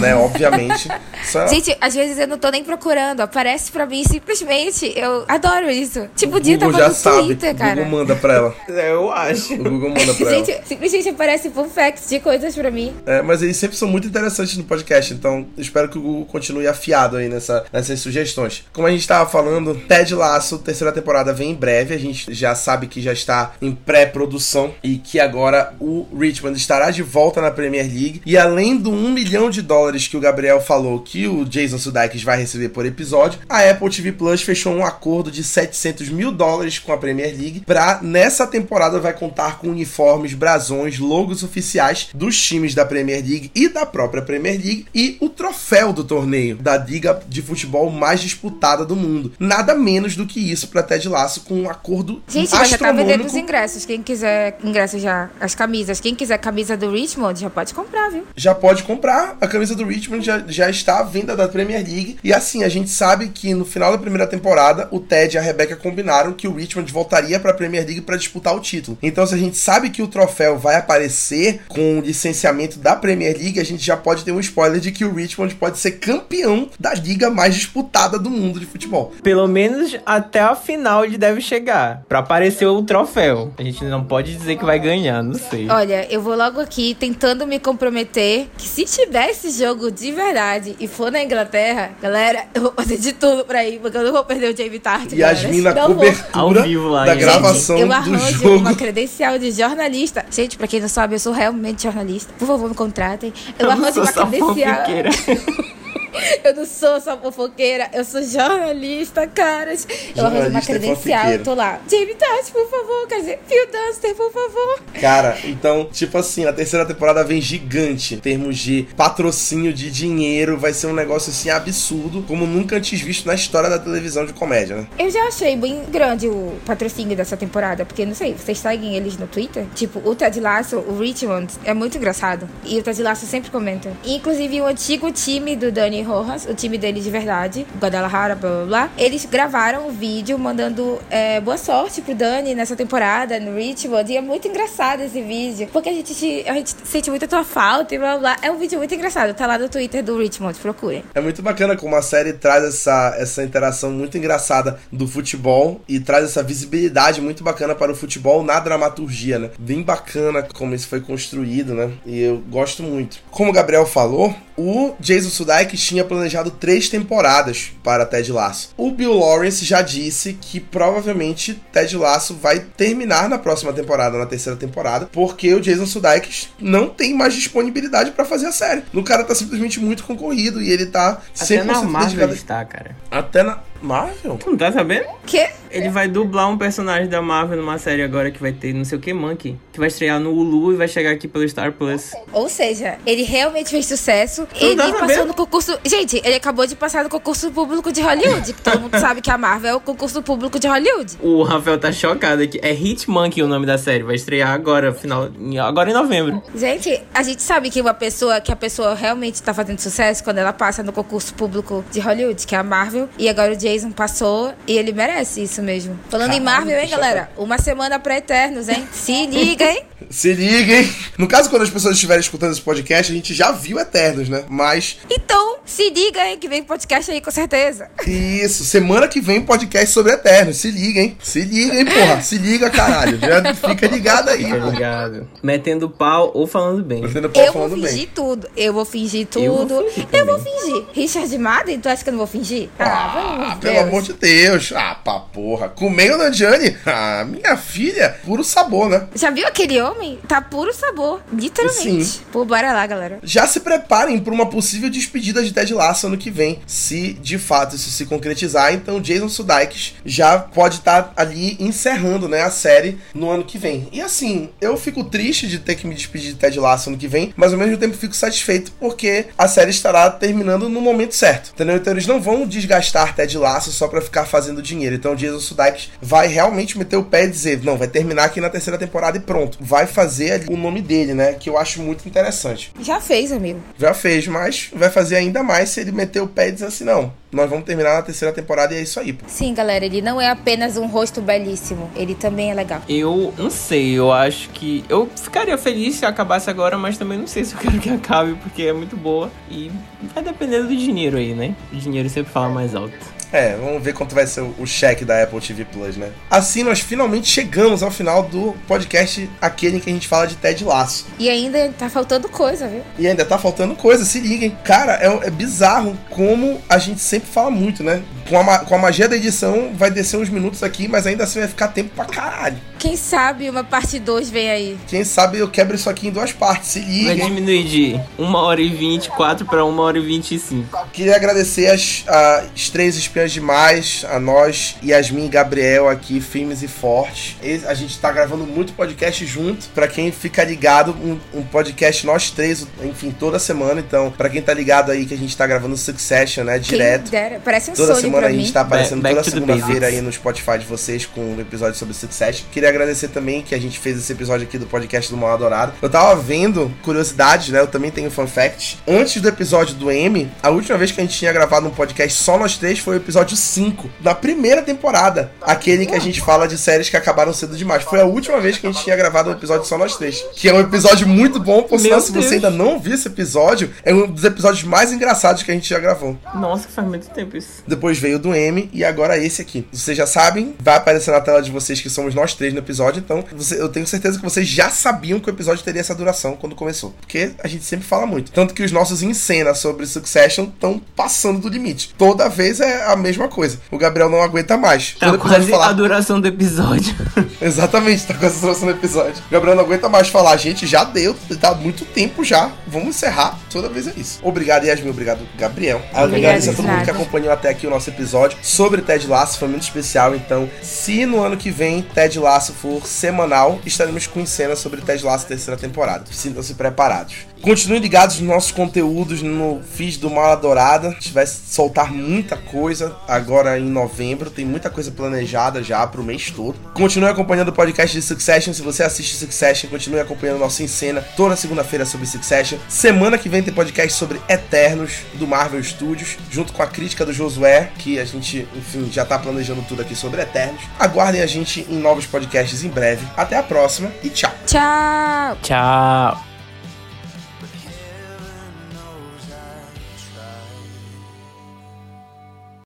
né? Obviamente. Só ela- Gente, às vezes eu não tô nem procurando, aparece pra mim simplesmente. Eu adoro isso. Tipo, o dia tava já no sabe. Twitter, o cara. Google manda pra ela. É, Eu acho. O Google manda pra ela. Gente, simplesmente aparece fun facts de coisas pra mim. É, mas eles sempre são muito interessantes no podcast, então eu espero que o Google continue afiado aí nessa, nessas sugestões. Como a gente tava falando, Ted Lasso, terceira temporada vem em breve, a gente já sabe que já está em pré-produção e que agora o Richmond estará de volta na Premier League. E além do 1 milhão de dólares que o Gabriel falou que o Jason Sudeikis vai receber por episódio, a Apple TV Plus fechou um acordo de 700 mil dólares com a Premier League pra nessa temporada vai contar com uniformes, brasões, logos oficiais dos times da Premier League e da própria Premier League e o troféu do torneio da liga de futebol mais disputada do mundo. Nada menos do que isso pra Ted Lasso com um acordo Gente, mas já tá vendendo os astronômico. ingressos. Quem quiser ingressos já, as camisas. Quem quiser camisa do Richmond já pode comprar, viu? já pode comprar. A camisa do Richmond já, já está à venda da Premier League. E assim, a gente sabe que no final da primeira temporada, o Ted e a Rebecca combinaram que o Richmond voltaria para a Premier League para disputar o título. Então, se a gente sabe que o troféu vai aparecer com o licenciamento da Premier League, a gente já pode ter um spoiler de que o Richmond pode ser campeão da liga mais disputada do mundo de futebol. Pelo menos até a final ele deve chegar. Pra aparecer o troféu. A gente não pode dizer que vai ganhar, não sei. Olha, eu vou logo aqui tentando me comprometer que se tiver esse jogo de verdade e for na Inglaterra, galera, eu vou fazer de tudo pra ir, porque eu não vou perder o Jamie Tart. Yasmin na cobertura Ao vivo lá, da gente. gravação eu do arranjo jogo. uma credencial de jornalista. Gente, pra quem não sabe, eu sou realmente jornalista. Por favor, me contratem. Eu, Eu arranjo uma credencial. Eu não sou só fofoqueira, eu sou jornalista, caras. Eu arranjo uma e credencial, eu tô lá. Jamie Tart, por favor, quer dizer, Phil Dunster, por favor. Cara, então, tipo assim, a terceira temporada vem gigante em termos de patrocínio de dinheiro. Vai ser um negócio assim absurdo, como nunca antes visto na história da televisão de comédia, né? Eu já achei bem grande o patrocínio dessa temporada, porque não sei, vocês seguem eles no Twitter? Tipo, o Ted Lasso, o Richmond, é muito engraçado. E o Ted Lasso sempre comenta. Inclusive, o antigo time do Rojas, o time dele de verdade, Guadalajara, blá blá blá, eles gravaram um vídeo mandando é, boa sorte pro Danny nessa temporada no Richmond. E é muito engraçado esse vídeo, porque a gente, a gente sente muito a tua falta e blá blá. É um vídeo muito engraçado, tá lá no Twitter do Richmond, procurem. É muito bacana como a série traz essa, essa interação muito engraçada do futebol e traz essa visibilidade muito bacana para o futebol na dramaturgia, né? Bem bacana como isso foi construído, né? E eu gosto muito. Como o Gabriel falou, o Jason Sudeikis tinha planejado três temporadas para Ted Lasso. O Bill Lawrence já disse que provavelmente Ted Lasso vai terminar na próxima temporada, na terceira temporada, porque o Jason Sudeikis não tem mais disponibilidade para fazer a série. O cara tá simplesmente muito concorrido e ele tá Até na 100% Marvel dedicado. ele está, cara. Até na Marvel? Tu não tá sabendo? Que? Ele vai dublar um personagem da Marvel numa série agora que vai ter não sei o que, Monkey. Que vai estrear no Hulu e vai chegar aqui pelo Star Plus. Ou seja, ele realmente fez sucesso. Tu não ele tá passou sabendo? no concurso. Gente, ele acabou de passar no concurso público de Hollywood. Que todo mundo sabe que a Marvel é o concurso público de Hollywood. O Rafael tá chocado aqui. É Hitmonkey o nome da série. Vai estrear agora, final, agora em novembro. Gente, a gente sabe que uma pessoa, que a pessoa realmente tá fazendo sucesso quando ela passa no concurso público de Hollywood, que é a Marvel. E agora o Jason passou e ele merece isso mesmo. Falando em Caralho, Marvel, hein, galera? Uma semana pra Eternos, hein? Se liga, hein? Se liga, hein? No caso, quando as pessoas estiverem escutando esse podcast, a gente já viu Eternos, né? Mas Então, se liga, hein, que vem podcast aí com certeza. Isso, semana que vem podcast sobre Eternos. Se liga, hein? Se liga, hein, porra? Se liga, caralho. Já fica ligado aí, Tá pô. ligado? Metendo pau ou falando bem. Você não pode Eu vou falando fingir bem. tudo. Eu vou fingir tudo. Eu vou fingir Eu vou fingir. Richard Madden, tu acha que eu não vou fingir? Ah, Ah, pelo Deus. amor de Deus. Ah, pá, porra. Comeu na Gianni? Ah, minha filha. Puro sabor, né? Já viu aquele homem? Tá puro sabor. Literalmente. Sim. Pô, bora lá, galera. Já se preparem para uma possível despedida de Ted Lasso ano que vem, se de fato isso se concretizar. Então, Jason Sudeikis já pode estar ali encerrando, né, a série no ano que vem. E assim, eu fico triste de ter que me despedir de Ted Lasso ano que vem, mas ao mesmo tempo fico satisfeito porque a série estará terminando no momento certo, entendeu? Então eles não vão desgastar Ted Lasso só pra ficar fazendo dinheiro. Então, Jason Sudeikis vai realmente meter o pé e dizer, não, vai terminar aqui na terceira temporada e pronto. Vai fazer ali o nome dele, né, que eu acho muito interessante. Já fez, amigo. Já fez, mas vai fazer ainda mais se ele meter o pé e dizer assim: não, nós vamos terminar na terceira temporada e é isso aí, pô. Sim, galera, ele não é apenas um rosto belíssimo. Ele também é legal. Eu não sei, eu acho que. Eu ficaria feliz se acabasse agora, mas também não sei se eu quero que acabe, porque é muito boa. E vai depender do dinheiro aí, né? O dinheiro sempre fala mais alto. É, vamos ver quanto vai ser o o cheque da Apple TV Plus, né? Assim, nós finalmente chegamos ao final do podcast, aquele em que a gente fala de Ted Lasso. E ainda tá faltando coisa, viu? E ainda tá faltando coisa, se liguem. Cara, é, é bizarro como a gente sempre fala muito, né? Com a, com a magia da edição, vai descer uns minutos aqui, mas ainda assim vai ficar tempo pra caralho. Quem sabe uma parte 2 vem aí. Quem sabe eu quebro isso aqui em duas partes, se Vai liguem. diminuir de 1 hora e 24 pra 1 hora e 25. Queria agradecer as, as três espiãs demais, a nós, Yasmin e Gabriel aqui, firmes e fortes. E a gente tá gravando muito podcast junto. Pra quem fica ligado, um, um podcast nós três, enfim, toda semana. Então, pra quem tá ligado aí que a gente tá gravando Succession, né, direto. Quem dera. Parece um Toda sonho semana a gente tá aparecendo Back- toda back to the segunda-feira aí no Spotify de vocês com um episódio sobre Succession. Queria agradecer também que a gente fez esse episódio aqui do podcast do Mal Adorado. Eu tava vendo curiosidades, né? Eu também tenho fun fact. Antes do episódio do M, a última vez que a gente tinha gravado um podcast só nós três foi o episódio 5 da primeira temporada. Aquele que a gente fala de séries que acabaram cedo demais. Foi a última vez que a gente tinha gravado um episódio só nós três. Que é um episódio muito bom, por sinal, se você ainda não viu esse episódio, é um dos episódios mais engraçados que a gente já gravou. Nossa, faz muito tempo isso. Depois veio do M e agora esse aqui. Vocês já sabem, vai aparecer na tela de vocês que somos nós três no episódio, então você, eu tenho certeza que vocês já sabiam que o episódio teria essa duração quando começou. Porque a gente sempre fala muito. Tanto que os nossos em cena sobre Succession estão passando do limite. Toda vez é a mesma coisa. O Gabriel não aguenta mais. Tá quase falar... a duração do episódio. Exatamente, tá quase a duração do episódio. O Gabriel não aguenta mais falar, gente, já deu, tá muito tempo já. Vamos encerrar. Toda vez é isso. Obrigado, Yasmin. Obrigado, Gabriel. Obrigado a todo mundo que acompanhou até aqui o nosso episódio sobre Ted Lasso. Foi muito especial. Então, se no ano que vem Ted Lasso for semanal, estaremos com cena sobre Ted Lasso terceira temporada. Sintam-se preparados. Continuem ligados nos nossos conteúdos no feed do Mala Dourada. A gente vai soltar muita coisa agora em novembro. Tem muita coisa planejada já pro mês todo. Continue acompanhando o podcast de Succession. Se você assiste Succession, continue acompanhando nossa cena toda segunda-feira sobre Succession. Semana que vem tem podcast sobre Eternos do Marvel Studios, junto com a crítica do Josué, que a gente, enfim, já tá planejando tudo aqui sobre Eternos. Aguardem a gente em novos podcasts em breve. Até a próxima e tchau. Tchau. Tchau.